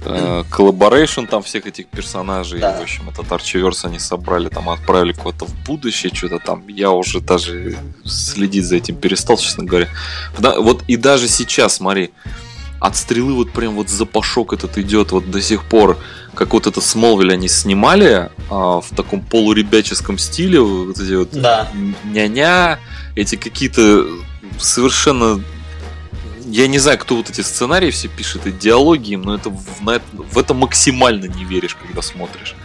э, collaboration там всех этих персонажей. Да. В общем, этот Arrowverse они собрали, там отправили куда-то в будущее, что-то там. Я уже даже следить за этим перестал, честно говоря. Да, вот и даже сейчас, смотри, от стрелы вот прям вот запашок этот идет вот до сих пор. Как вот это Smallville они снимали а, в таком полуребяческом стиле, вот эти вот да. ня-ня, эти какие-то совершенно я не знаю, кто вот эти сценарии все пишет, и диалоги но это в, на это, в это максимально не веришь, когда смотришь.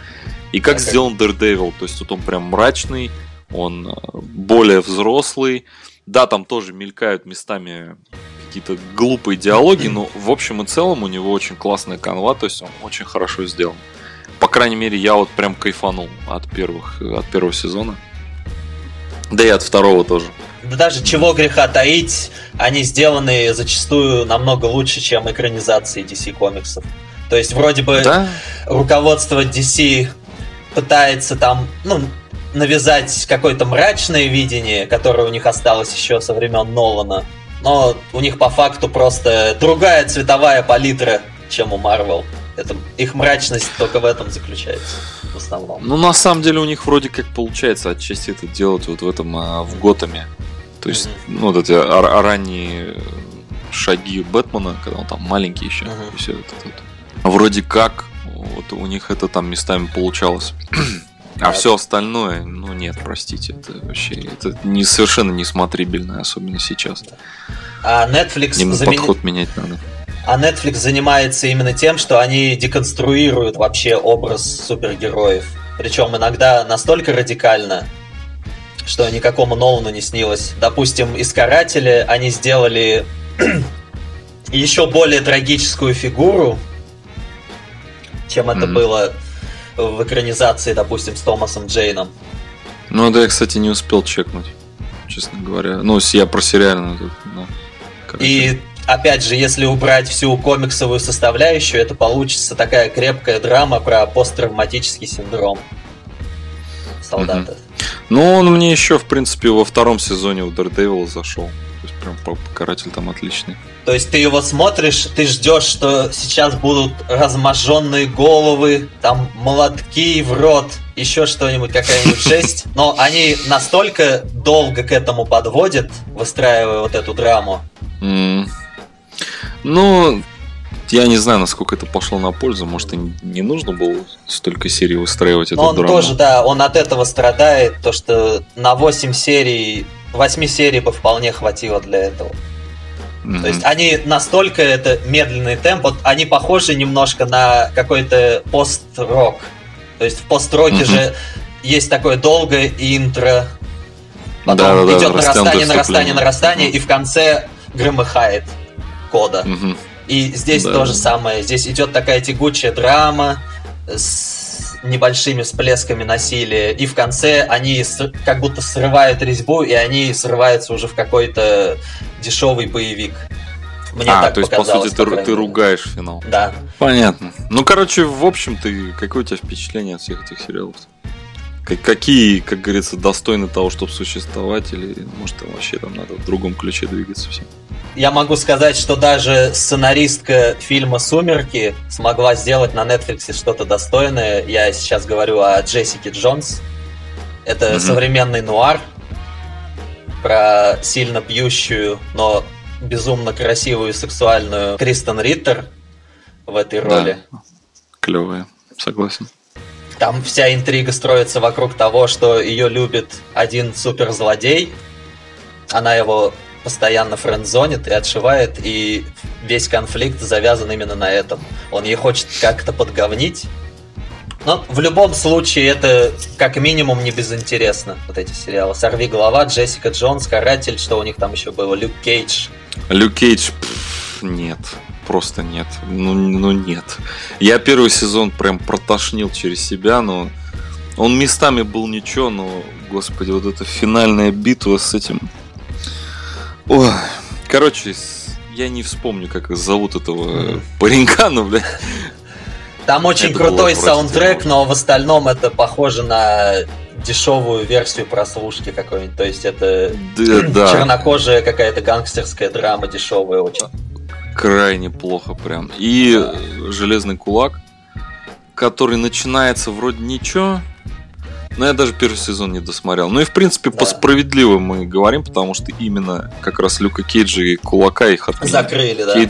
И как okay. сделан Daredevil, то есть вот он прям мрачный, он э, более взрослый. Да, там тоже мелькают местами какие-то глупые диалоги, но в общем и целом у него очень классная канва, то есть он очень хорошо сделан. По крайней мере, я вот прям кайфанул от первых, от первого сезона. Да и от второго тоже. Да даже чего греха таить, они сделаны зачастую намного лучше, чем экранизации DC комиксов. То есть вроде бы да? руководство DC пытается там, ну, навязать какое-то мрачное видение, которое у них осталось еще со времен Нолана. Но у них по факту просто другая цветовая палитра, чем у Marvel. Это, их мрачность только в этом заключается в основном. Ну, на самом деле у них вроде как получается отчасти это делать вот в этом, а, в Готами. То есть, mm-hmm. ну, вот эти ранние шаги Бэтмена, когда он там маленький еще, mm-hmm. и все это, это. Вроде как вот у них это там местами получалось. А все остальное, ну нет, простите, это вообще это не совершенно не смотрибельно, особенно сейчас. А Netflix Им замен... подход менять надо. А Netflix занимается именно тем, что они деконструируют вообще образ супергероев. Причем иногда настолько радикально, что никакому Нолану не снилось. Допустим, из Карателя они сделали еще более трагическую фигуру, чем это mm-hmm. было в экранизации, допустим, с Томасом Джейном. Ну да, я, кстати, не успел чекнуть, честно говоря. Ну, я про сериальную тут, да. И опять же, если убрать всю комиксовую составляющую, это получится такая крепкая драма про посттравматический синдром солдата. Угу. Ну, он мне еще, в принципе, во втором сезоне у Daredevil зашел. То есть прям покоратель там отличный. То есть ты его смотришь, ты ждешь, что сейчас будут разможенные головы, там молотки в рот, еще что-нибудь, какая-нибудь жесть. Но они настолько долго к этому подводят, выстраивая вот эту драму. Mm. Ну, я не знаю, насколько это пошло на пользу. Может, и не нужно было столько серий выстраивать эту он драму. тоже, да, он от этого страдает. То, что на 8 серий, 8 серий бы вполне хватило для этого. Mm-hmm. То есть они настолько это медленный темп, вот они похожи немножко на какой-то пост-рок. То есть в пост-роке mm-hmm. же есть такое долгое интро, потом да, идет да, нарастание, нарастание, нарастание, mm-hmm. и в конце громыхает кода. Mm-hmm. И здесь да. то же самое. Здесь идет такая тягучая драма с небольшими всплесками насилия. И в конце они как будто срывают резьбу, и они срываются уже в какой-то дешевый боевик. Мне а, так то есть, по сути, ты, по ты ругаешь финал. Да. Понятно. Ну, короче, в общем, ты какое у тебя впечатление от всех этих сериалов? Как- Какие, как говорится, достойны того, чтобы существовать, или может там вообще там надо в другом ключе двигаться всем? Я могу сказать, что даже сценаристка фильма «Сумерки» смогла сделать на Netflix что-то достойное. Я сейчас говорю о Джессике Джонс. Это Мгм. современный нуар про сильно пьющую, но безумно красивую и сексуальную Кристен Риттер в этой роли. Клевое, согласен. Там вся интрига строится вокруг того, что ее любит один суперзлодей. Она его постоянно френдзонит и отшивает, и весь конфликт завязан именно на этом. Он ей хочет как-то подговнить. Но в любом случае это как минимум не безинтересно, вот эти сериалы. «Сорви голова», «Джессика Джонс», «Каратель», что у них там еще было, «Люк Кейдж». Люк Кейдж, пф, нет, просто нет. Ну, ну нет. Я первый сезон прям протошнил через себя, но он местами был ничего, но, господи, вот эта финальная битва с этим... Ой, короче, я не вспомню, как зовут этого паренька, но, бля, Там очень Это крутой саундтрек, но в остальном это похоже на дешевую версию прослушки какой-нибудь. То есть это да, да, чернокожая какая-то гангстерская драма дешевая очень. крайне плохо прям. И э, Железный Кулак, который начинается вроде ничего, но я даже первый сезон не досмотрел. Ну и в принципе Да. по справедливо мы говорим, потому что именно как раз Люка Кейджа и Кулака их отменили. Закрыли, да. Кей-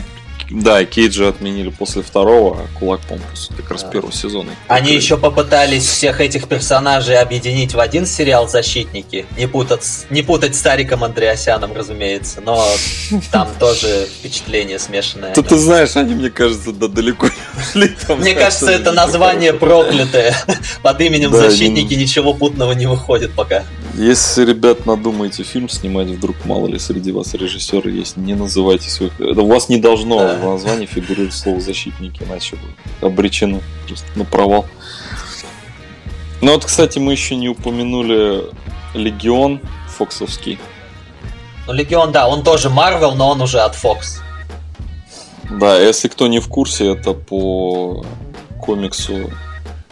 Да, Кейджа отменили после второго, а Кулак, после как раз Да. первого сезона. Они еще попытались всех этих персонажей объединить в один сериал «Защитники». Не путать, с- не путать с Тариком Андреасяном, разумеется, но там тоже впечатление смешанное. Да ты знаешь, они, мне кажется, да далеко не ушли. Мне кажется, это название проклятое. Под именем «Защитники» ничего путного не выходит пока. Если, ребят, надумаете фильм снимать, вдруг мало ли среди вас режиссеры есть, не называйте своих... Это у вас не должно. В названии фигурировать слово «защитники», иначе вы обречены на провал. Ну вот, кстати, мы еще не упомянули Легион Фоксовский. Ну, Легион, да, он тоже Марвел, но он уже от Fox. Да, если кто не в курсе, это по комиксу,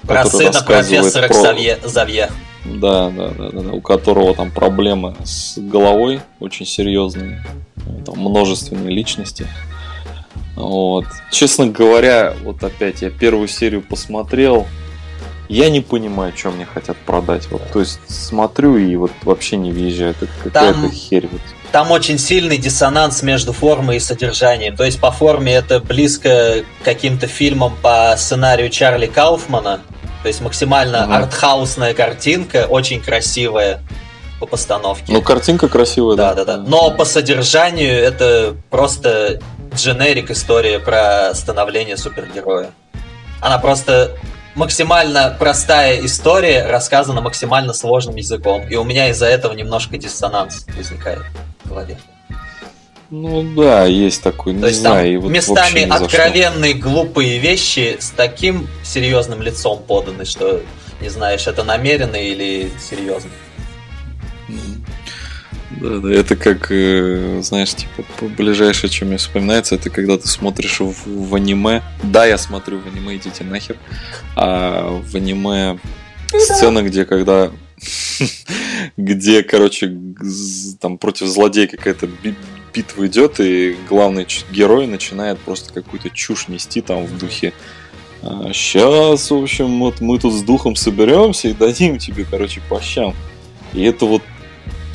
Про сына профессора про- Ксавье, Завье. Да, да, да, да, да, у которого там проблемы с головой очень серьезные, там множественные личности. Вот. Честно говоря, вот опять я первую серию посмотрел, я не понимаю, что мне хотят продать. Вот, то есть смотрю и вот вообще не въезжает. Это какая-то херь. Вот. Там очень сильный диссонанс между формой и содержанием. То есть по форме это близко к каким-то фильмам по сценарию Чарли Кауфмана. То есть максимально Мгм. артхаусная картинка, очень красивая по постановке. Ну, картинка красивая, да, да, да. Но по содержанию это просто дженерик история про становление супергероя. Она просто максимально простая история, рассказана максимально сложным языком. И у меня из-за этого немножко диссонанс возникает в голове. Ну да, есть такой, не То есть знаю. там и вот местами откровенные глупые вещи с таким серьезным лицом поданы, что не знаешь, это намеренно или серьезно. Да, да, это как, э, знаешь, типа, ближайшее, чем мне вспоминается, это когда ты смотришь в, в аниме. Да, я смотрю в аниме, идите нахер. А в аниме сцена, где когда где, короче, там против злодея какая-то би- битва идет, и главный герой начинает просто какую-то чушь нести там в духе. Сейчас, в общем, вот мы тут с духом соберемся и дадим тебе, короче, по щам. И это вот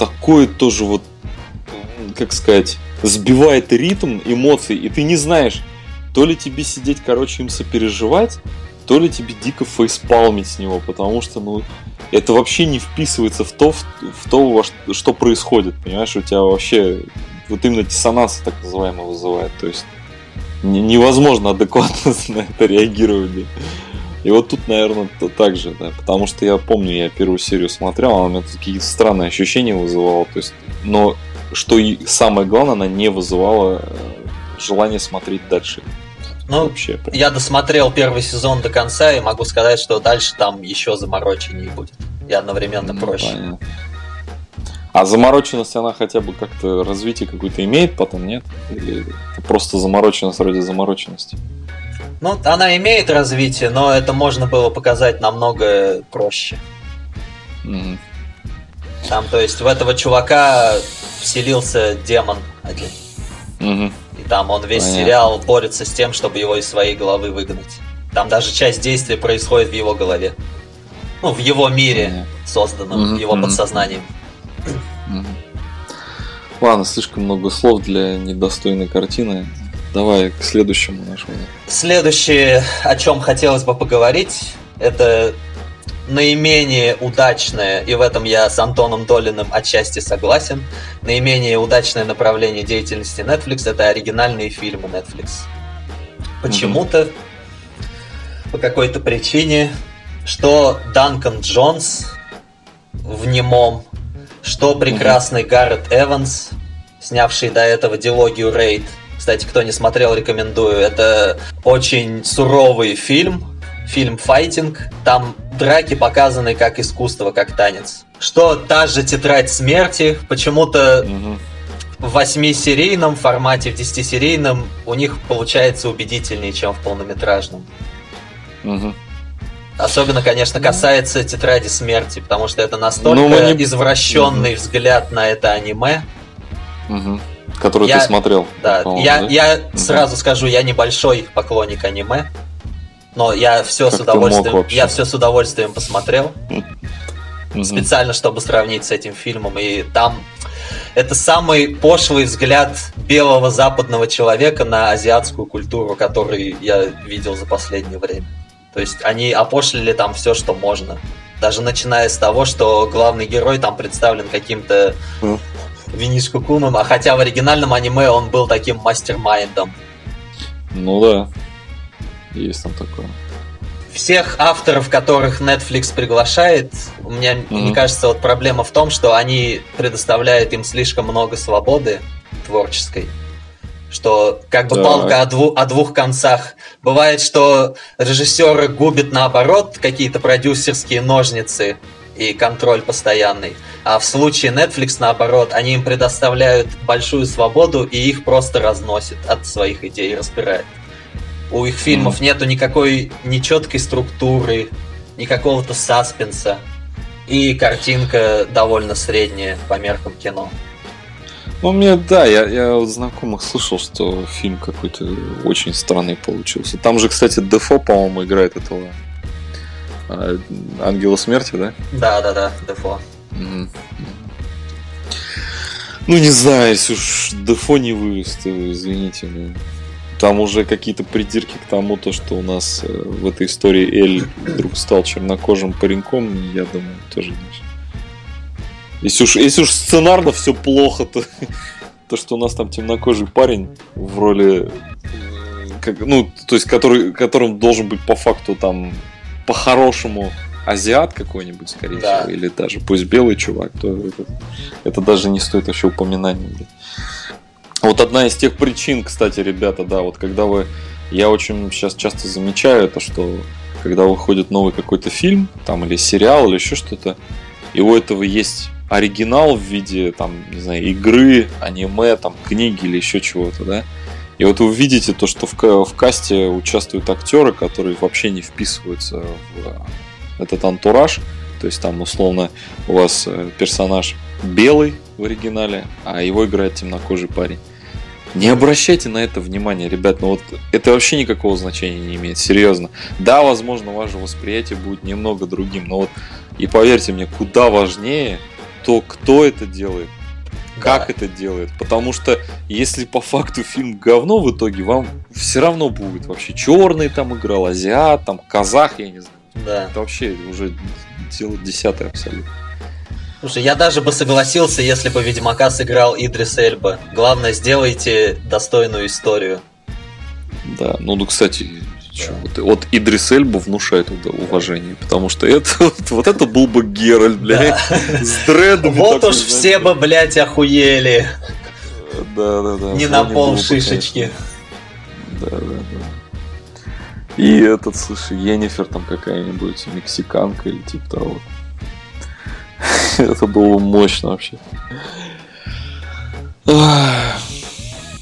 такое тоже вот, как сказать, сбивает ритм эмоций, и ты не знаешь, то ли тебе сидеть, короче, им сопереживать, то ли тебе дико фейспалмить с него, потому что, ну, это вообще не вписывается в то, в, в то, во что, что происходит, понимаешь, у тебя вообще вот именно диссонанс так называемый вызывает, то есть не- невозможно адекватно на это реагировать. И вот тут, наверное, то- так же, да, потому что я помню, я первую серию смотрел, она у меня какие-то странные ощущения вызывала, то есть, но что и самое главное, она не вызывала э, желание смотреть дальше. Ну, Вообще. прям. я досмотрел первый сезон до конца и могу сказать, что дальше там еще замороченнее будет. И одновременно Ну, проще. понятно. А замороченность она хотя бы как-то развитие какое-то имеет потом, нет? Или просто замороченность ради замороченности? Ну, она имеет развитие, но это можно было показать намного проще. Mm. Там, то есть, в этого чувака вселился демон один. Mm-hmm. И там он весь Понятно. сериал борется с тем, чтобы его из своей головы выгнать. Там даже часть действия происходит в его голове. Ну, в его мире, Понятно. созданном, mm-hmm. его mm-hmm. подсознанием. Ладно, слишком много слов для недостойной картины. Давай к следующему нашему. Следующее, о чем хотелось бы поговорить, это наименее удачное, и в этом я с Антоном Долиным отчасти согласен, наименее удачное направление деятельности Netflix это оригинальные фильмы Netflix. Почему-то, mm-hmm. по какой-то причине, что Данкан Джонс в немом что прекрасный Гаррет Эванс, снявший до этого дилогию Рейд. Кстати, кто не смотрел, рекомендую. Это очень суровый фильм, фильм «Файтинг». Там драки показаны как искусство, как танец. Что та же «Тетрадь смерти» почему-то в восьмисерийном формате, в десятисерийном у них получается убедительнее, чем в полнометражном. Угу. Особенно, конечно, касается тетради смерти, потому что это настолько ну, не... извращенный угу. взгляд на это аниме. Угу. Который я, ты смотрел. Да, я, да? я угу. сразу скажу, я небольшой поклонник аниме, но я все как с удовольствием, я все с удовольствием посмотрел. Специально, чтобы сравнить с этим фильмом. И там это самый пошлый взгляд белого западного человека на азиатскую культуру, который я видел за последнее время. То есть они опошлили там все, что можно. Даже начиная с того, что главный герой там представлен каким-то mm. Винишку Куном, а хотя в оригинальном аниме он был таким мастер-майндом. Ну да, есть там такое. Всех авторов, которых Netflix приглашает, у меня, mm-hmm. мне кажется, вот проблема в том, что они предоставляют им слишком много свободы творческой что как бы так. палка о, дву, о двух концах. Бывает, что режиссеры губят наоборот какие-то продюсерские ножницы и контроль постоянный. А в случае Netflix, наоборот, они им предоставляют большую свободу и их просто разносят от своих идей, разбирают. У их фильмов mm. нету никакой нечеткой структуры, никакого-то саспенса. И картинка довольно средняя по меркам кино. Ну, мне, да, я, я от знакомых слышал, что фильм какой-то очень странный получился. Там же, кстати, Дефо, по-моему, играет этого Ангела Смерти, да? Да, да, да, Дефо. Ну, не знаю, если уж Дефо не вывез, то извините, но там уже какие-то придирки к тому, то, что у нас э, в этой истории Эль вдруг стал чернокожим пареньком, я думаю, тоже если уж, если уж сценарно все плохо, то, то что у нас там темнокожий парень в роли, как, ну, то есть, который, которым должен быть по факту там по-хорошему азиат какой-нибудь, скорее да. всего, или даже пусть белый чувак, то это, это даже не стоит вообще упоминания. Вот одна из тех причин, кстати, ребята, да, вот когда вы, я очень сейчас часто замечаю это, что когда выходит новый какой-то фильм, там, или сериал, или еще что-то, и у этого есть оригинал в виде, там, не знаю, игры, аниме, там, книги или еще чего-то, да. И вот вы видите то, что в, в касте участвуют актеры, которые вообще не вписываются в э, этот антураж. То есть там, условно, у вас э, персонаж белый в оригинале, а его играет темнокожий парень. Не обращайте на это внимания, ребят, ну вот это вообще никакого значения не имеет, серьезно. Да, возможно, ваше восприятие будет немного другим, но вот и поверьте мне, куда важнее то, кто это делает, как да. это делает. Потому что если по факту фильм говно в итоге, вам все равно будет вообще черный там играл, азиат, там казах, я не знаю. Да. Это вообще уже дело десятое абсолютно. Слушай, я даже бы согласился, если бы Ведьмака сыграл Идрис Эльба. Главное, сделайте достойную историю. Да, ну, ну, кстати, да. Вот, вот Идрис Эльба внушает уважение, потому что это вот, вот это был бы Геральт, блядь, да. с дредом. Вот уж все бы, блядь, охуели. Да, да, да. Не на пол шишечки. Да, да, да. И этот, слушай, Енифер там какая-нибудь мексиканка или типа того. Это было мощно вообще.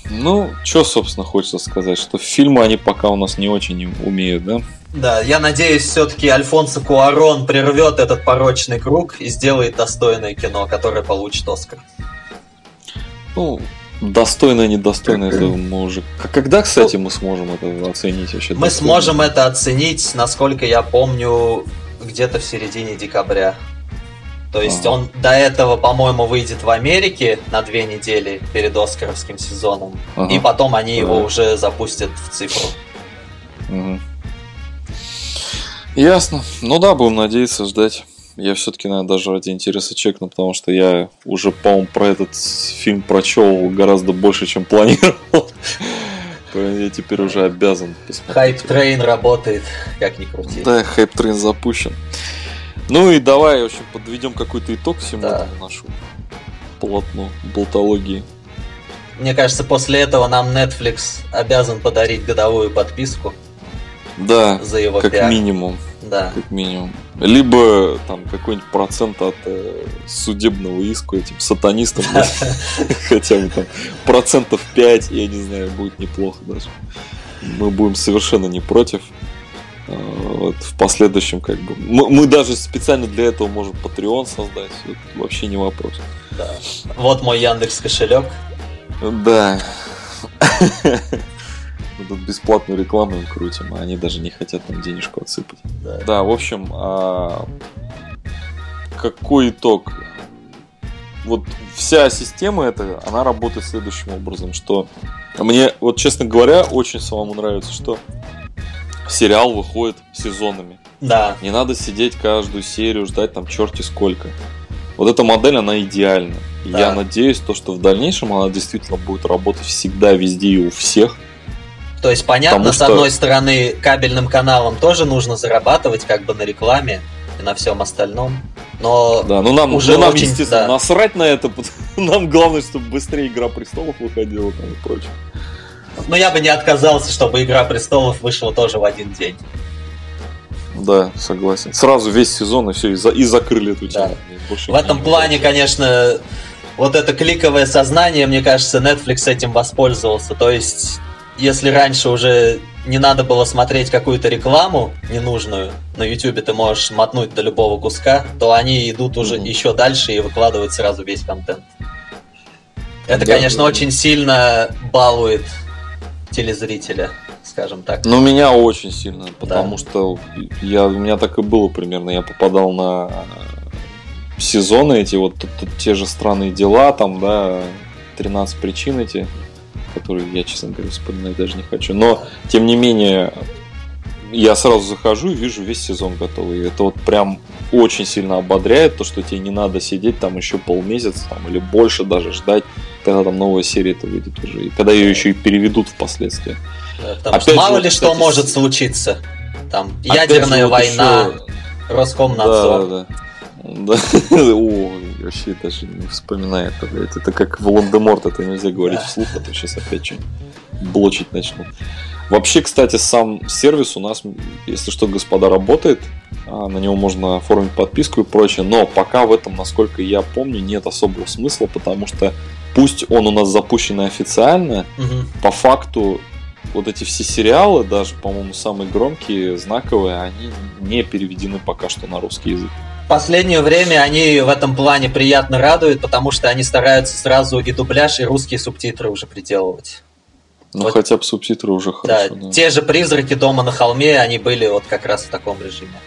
Ну, что, собственно, хочется сказать, что фильмы они пока у нас не очень умеют, да? Да, я надеюсь, все-таки Альфонсо Куарон прервет этот порочный круг и сделает достойное кино, которое получит Оскар. Ну, достойное, недостойное, это мы уже... Когда, кстати, мы сможем это оценить вообще? Мы сможем это оценить, насколько я помню, где-то в середине декабря. То есть ага. он до этого, по-моему, выйдет в Америке на две недели перед Оскаровским сезоном. Ага. И потом они ага. его уже запустят в цифру. Угу. Ясно. Ну да, будем надеяться, ждать. Я все-таки, наверное, даже ради интереса чекну, потому что я уже, по-моему, про этот фильм прочел гораздо больше, чем планировал. Я теперь уже обязан посмотреть. Hype train работает, как ни крути. Да, hype train запущен. Ну и давай, в общем, подведем какой-то итог всему да. нашему полотну болтологии. Мне кажется, после этого нам Netflix обязан подарить годовую подписку. Да, за его как пиар. минимум. Да. Как минимум. Либо там какой-нибудь процент от э, судебного иска этим сатанистам. Хотя бы там процентов 5, я не знаю, будет неплохо даже. Мы будем совершенно не против. Э, вот, в последующем как бы. Мы, мы даже специально для этого можем Patreon создать. Это вообще не вопрос. Да. Вот мой Яндекс кошелек. Да. Мы тут бесплатную рекламу им крутим, а они даже не хотят нам денежку отсыпать. Да, да в общем, а... какой итог? Вот вся система эта, она работает следующим образом, что мне, вот честно говоря, очень самому нравится, что сериал выходит сезонами. Да. Не надо сидеть каждую серию, ждать там черти сколько. Вот эта модель, она идеальна. Да. Я надеюсь, то, что в дальнейшем она действительно будет работать всегда, везде и у всех. То есть, понятно, Потому с одной стороны, кабельным каналам тоже нужно зарабатывать как бы на рекламе и на всем остальном. Но да, ну нам, уже ну нам очень, естественно, да. насрать на это. Нам главное, чтобы быстрее Игра престолов выходила там и прочее. Но я бы не отказался, чтобы Игра престолов вышла тоже в один день. Да, согласен. Сразу весь сезон и все, и, за, и закрыли эту тему. Да. В этом плане, конечно, вот это кликовое сознание, мне кажется, Netflix этим воспользовался. То есть если раньше уже не надо было смотреть какую-то рекламу ненужную, на YouTube ты можешь мотнуть до любого куска, то они идут уже mm-hmm. еще дальше и выкладывают сразу весь контент. Это, да, конечно, да. очень сильно балует телезрителя, скажем так. Ну, меня очень сильно, потому да. что я, у меня так и было примерно. Я попадал на сезоны эти, вот тут, тут те же странные дела, там, да, 13 причин эти которые я, честно говоря, вспоминать даже не хочу. Но, тем не менее, я сразу захожу и вижу весь сезон готовый. И это вот прям очень сильно ободряет, то, что тебе не надо сидеть там еще полмесяца там, или больше даже ждать, когда там новая серия это выйдет уже. И когда ее еще и переведут впоследствии. Да, Опять мало же, ли кстати, что может случиться. Там ядерная война, еще... Роскомнадзор. Да, да. Да. О, вообще даже не вспоминай это, блядь. Это как Волан-де-Морт, это нельзя говорить вслух, а то сейчас опять что-нибудь блочить начну. Вообще, кстати, сам сервис у нас, если что, господа, работает. А, на него можно оформить подписку и прочее. Но пока в этом, насколько я помню, нет особого смысла, потому что пусть он у нас запущен официально, угу. по факту вот эти все сериалы, даже, по-моему, самые громкие, знаковые, они не переведены пока что на русский язык последнее время они в этом плане приятно радуют, потому что они стараются сразу и дубляж, и русские субтитры уже приделывать. Ну, вот, хотя бы субтитры уже хорошо. Да, да, те же призраки дома на холме, они были вот как раз в таком режиме.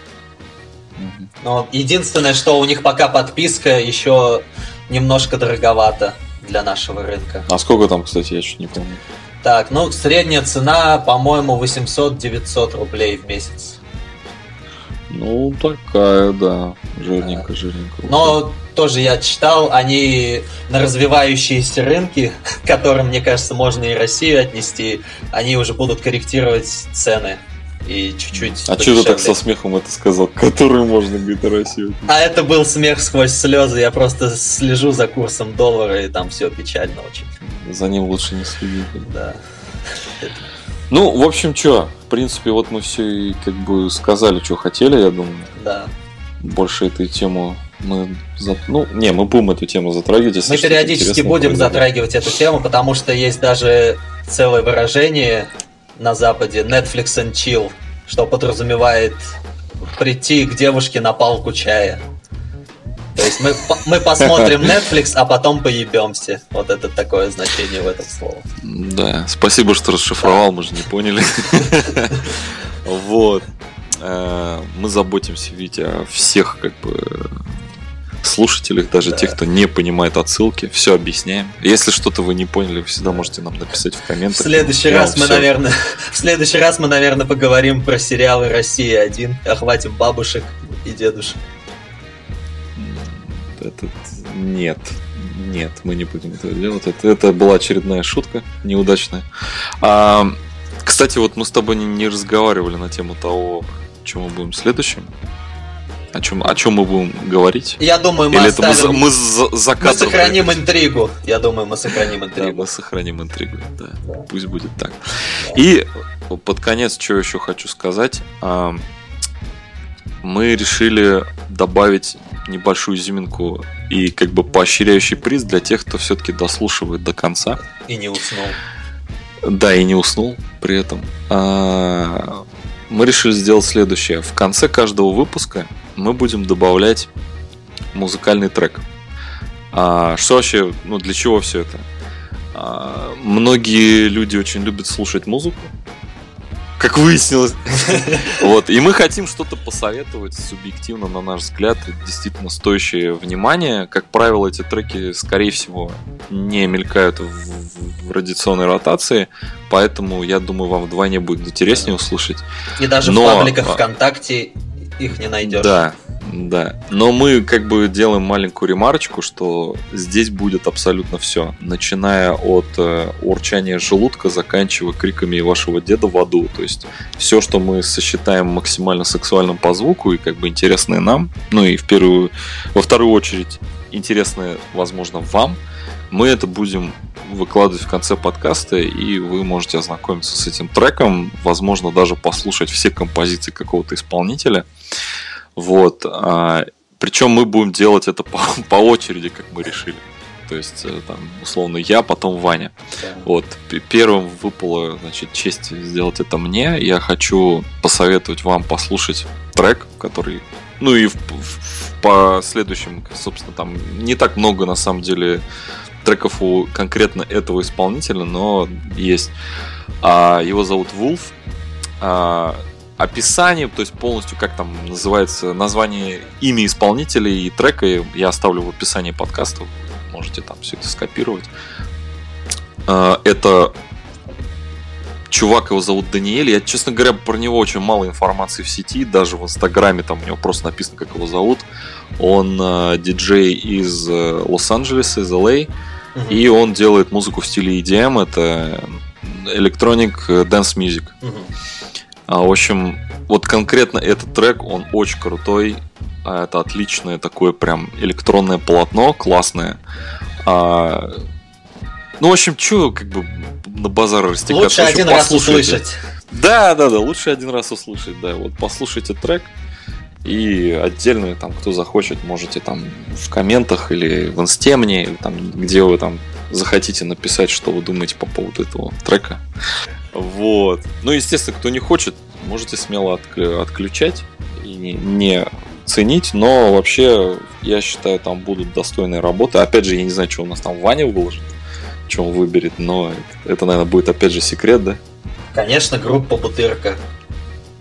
Но единственное, что у них пока подписка еще немножко дороговато для нашего рынка. А сколько там, кстати, я чуть не помню. Так, ну, средняя цена, по-моему, 800-900 рублей в месяц. Ну, такая, да. Жирненько, жирненько. Но тоже я читал, они на развивающиеся рынки, к которым, мне кажется, можно и Россию отнести, они уже будут корректировать цены и чуть-чуть. А что ты так со смехом это сказал? Который можно, говорит, Россию? А это был смех сквозь слезы. Я просто слежу за курсом доллара, и там все печально очень. За ним лучше не следить. Да. Ну, в общем, что, в принципе, вот мы все и как бы сказали, что хотели, я думаю. Да. Больше этой тему мы за... ну не, мы будем эту тему затрагивать. Если мы периодически будем произойдет. затрагивать эту тему, потому что есть даже целое выражение на Западе Netflix and chill, что подразумевает прийти к девушке на палку чая. Есть мы, мы посмотрим Netflix, а потом поебемся. Вот это такое значение в этом слове. Да, спасибо, что расшифровал, мы же не поняли. Вот. Э, мы заботимся, Витя, о всех как бы слушателях, даже да. тех, кто не понимает отсылки, все объясняем. Если что-то вы не поняли, вы всегда можете нам написать в комментах. В следующий раз мы, все... наверное, в следующий раз мы, наверное, поговорим про сериалы Россия 1, охватим бабушек и дедушек. Это нет. Нет, мы не будем этого делать. Это, это была очередная шутка неудачная. А, кстати, вот мы с тобой не, не разговаривали на тему того, чем мы будем следующим. О чем, о чем мы будем говорить? Я думаю, мы Или оставим... это мы, мы за, за Мы сохраним это. интригу. Я думаю, мы сохраним интригу. Да, мы сохраним интригу, да. да. Пусть будет так. Да. И под конец, что еще хочу сказать. Мы решили добавить небольшую изюминку и как бы поощряющий приз для тех, кто все-таки дослушивает до конца. И не уснул. Да, и не уснул при этом. А, мы решили сделать следующее. В конце каждого выпуска мы будем добавлять музыкальный трек. А, что вообще, ну для чего все это? А, многие люди очень любят слушать музыку, как выяснилось. Вот. И мы хотим что-то посоветовать субъективно, на наш взгляд, действительно стоящее внимания. Как правило, эти треки, скорее всего, не мелькают в, в радиационной ротации, поэтому, я думаю, вам вдвойне будет интереснее услышать. И даже Но... в пабликах а, ВКонтакте их не найдешь. Да, да. Но мы как бы делаем маленькую ремарочку, что здесь будет абсолютно все. Начиная от э, урчания желудка, заканчивая криками вашего деда в аду. То есть все, что мы сосчитаем максимально сексуальным по звуку и как бы интересное нам, ну и в первую, во вторую очередь интересное, возможно, вам, мы это будем выкладывать в конце подкаста, и вы можете ознакомиться с этим треком, возможно, даже послушать все композиции какого-то исполнителя. Вот. А, причем мы будем делать это по, по очереди, как мы решили. То есть, э, там, условно, я, потом Ваня. Вот. Первым выпало, значит, честь сделать это мне. Я хочу посоветовать вам послушать трек, который ну и в, в, по следующим, собственно, там не так много на самом деле треков у конкретно этого исполнителя, но есть. А, его зовут Wolf. А, описание, то есть полностью как там называется название, имя исполнителя и трека я оставлю в описании подкаста, можете там все это скопировать. А, это чувак, его зовут Даниэль. Я, честно говоря, про него очень мало информации в сети, даже в Инстаграме там у него просто написано, как его зовут. Он э, диджей из э, Лос-Анджелеса, из Л.А., uh-huh. и он делает музыку в стиле EDM, это Electronic Dance Music. Uh-huh. А, в общем, вот конкретно этот трек, он очень крутой. А, это отличное такое прям электронное полотно, классное. А, ну, в общем, что как бы на базар растекаться. Лучше общем, один раз услышать. Да, да, да, лучше один раз услышать, да. Вот послушайте трек. И отдельно, там, кто захочет, можете там в комментах или в инсте мне, или там, где вы там захотите написать, что вы думаете по поводу этого трека. Вот. Ну, естественно, кто не хочет, можете смело отключать и не ценить, но вообще, я считаю, там будут достойные работы. Опять же, я не знаю, что у нас там Ваня выложит, что он выберет, но это, это наверное, будет опять же секрет, да? Конечно, группа Бутырка.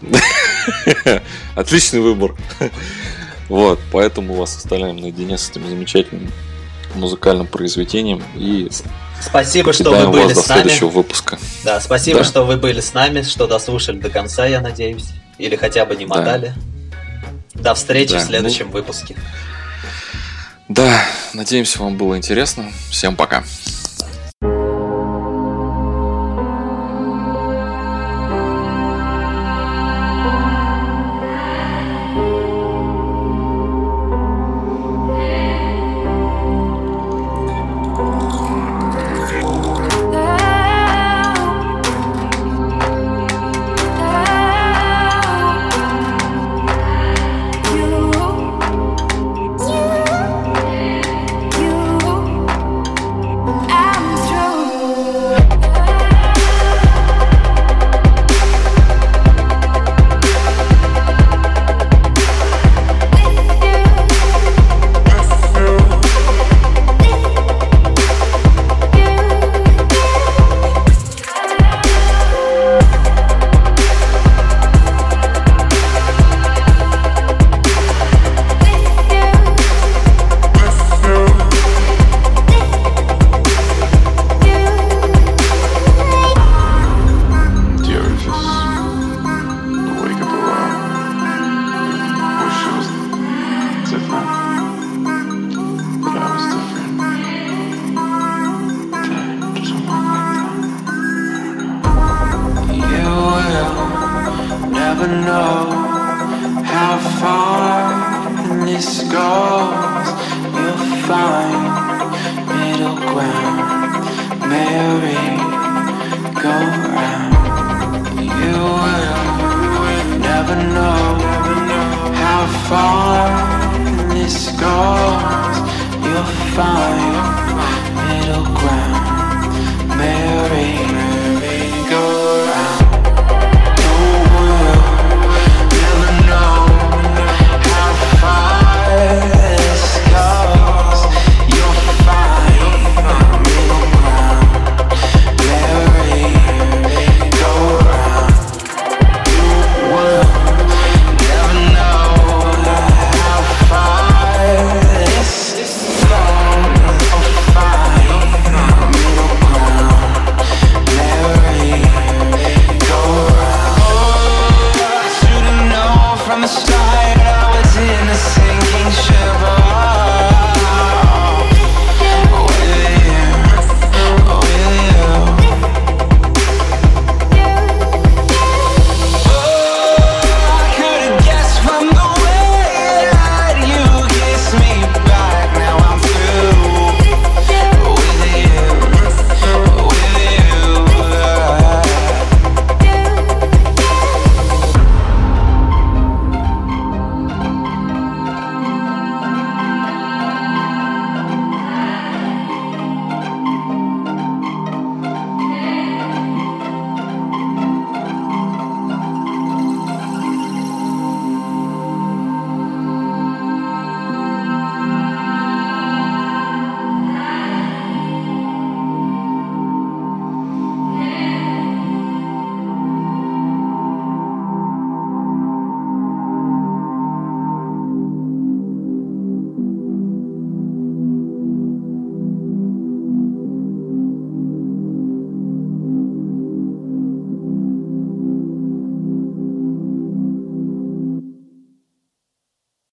Отличный выбор. Вот, поэтому вас оставляем наедине с этим замечательным музыкальным произведением и Спасибо, что вы были с нами. следующего выпуска. Да, спасибо, да. что вы были с нами, что дослушали до конца, я надеюсь. Или хотя бы не мотали. Да. До встречи да, в следующем ну... выпуске. Да, надеемся, вам было интересно. Всем пока.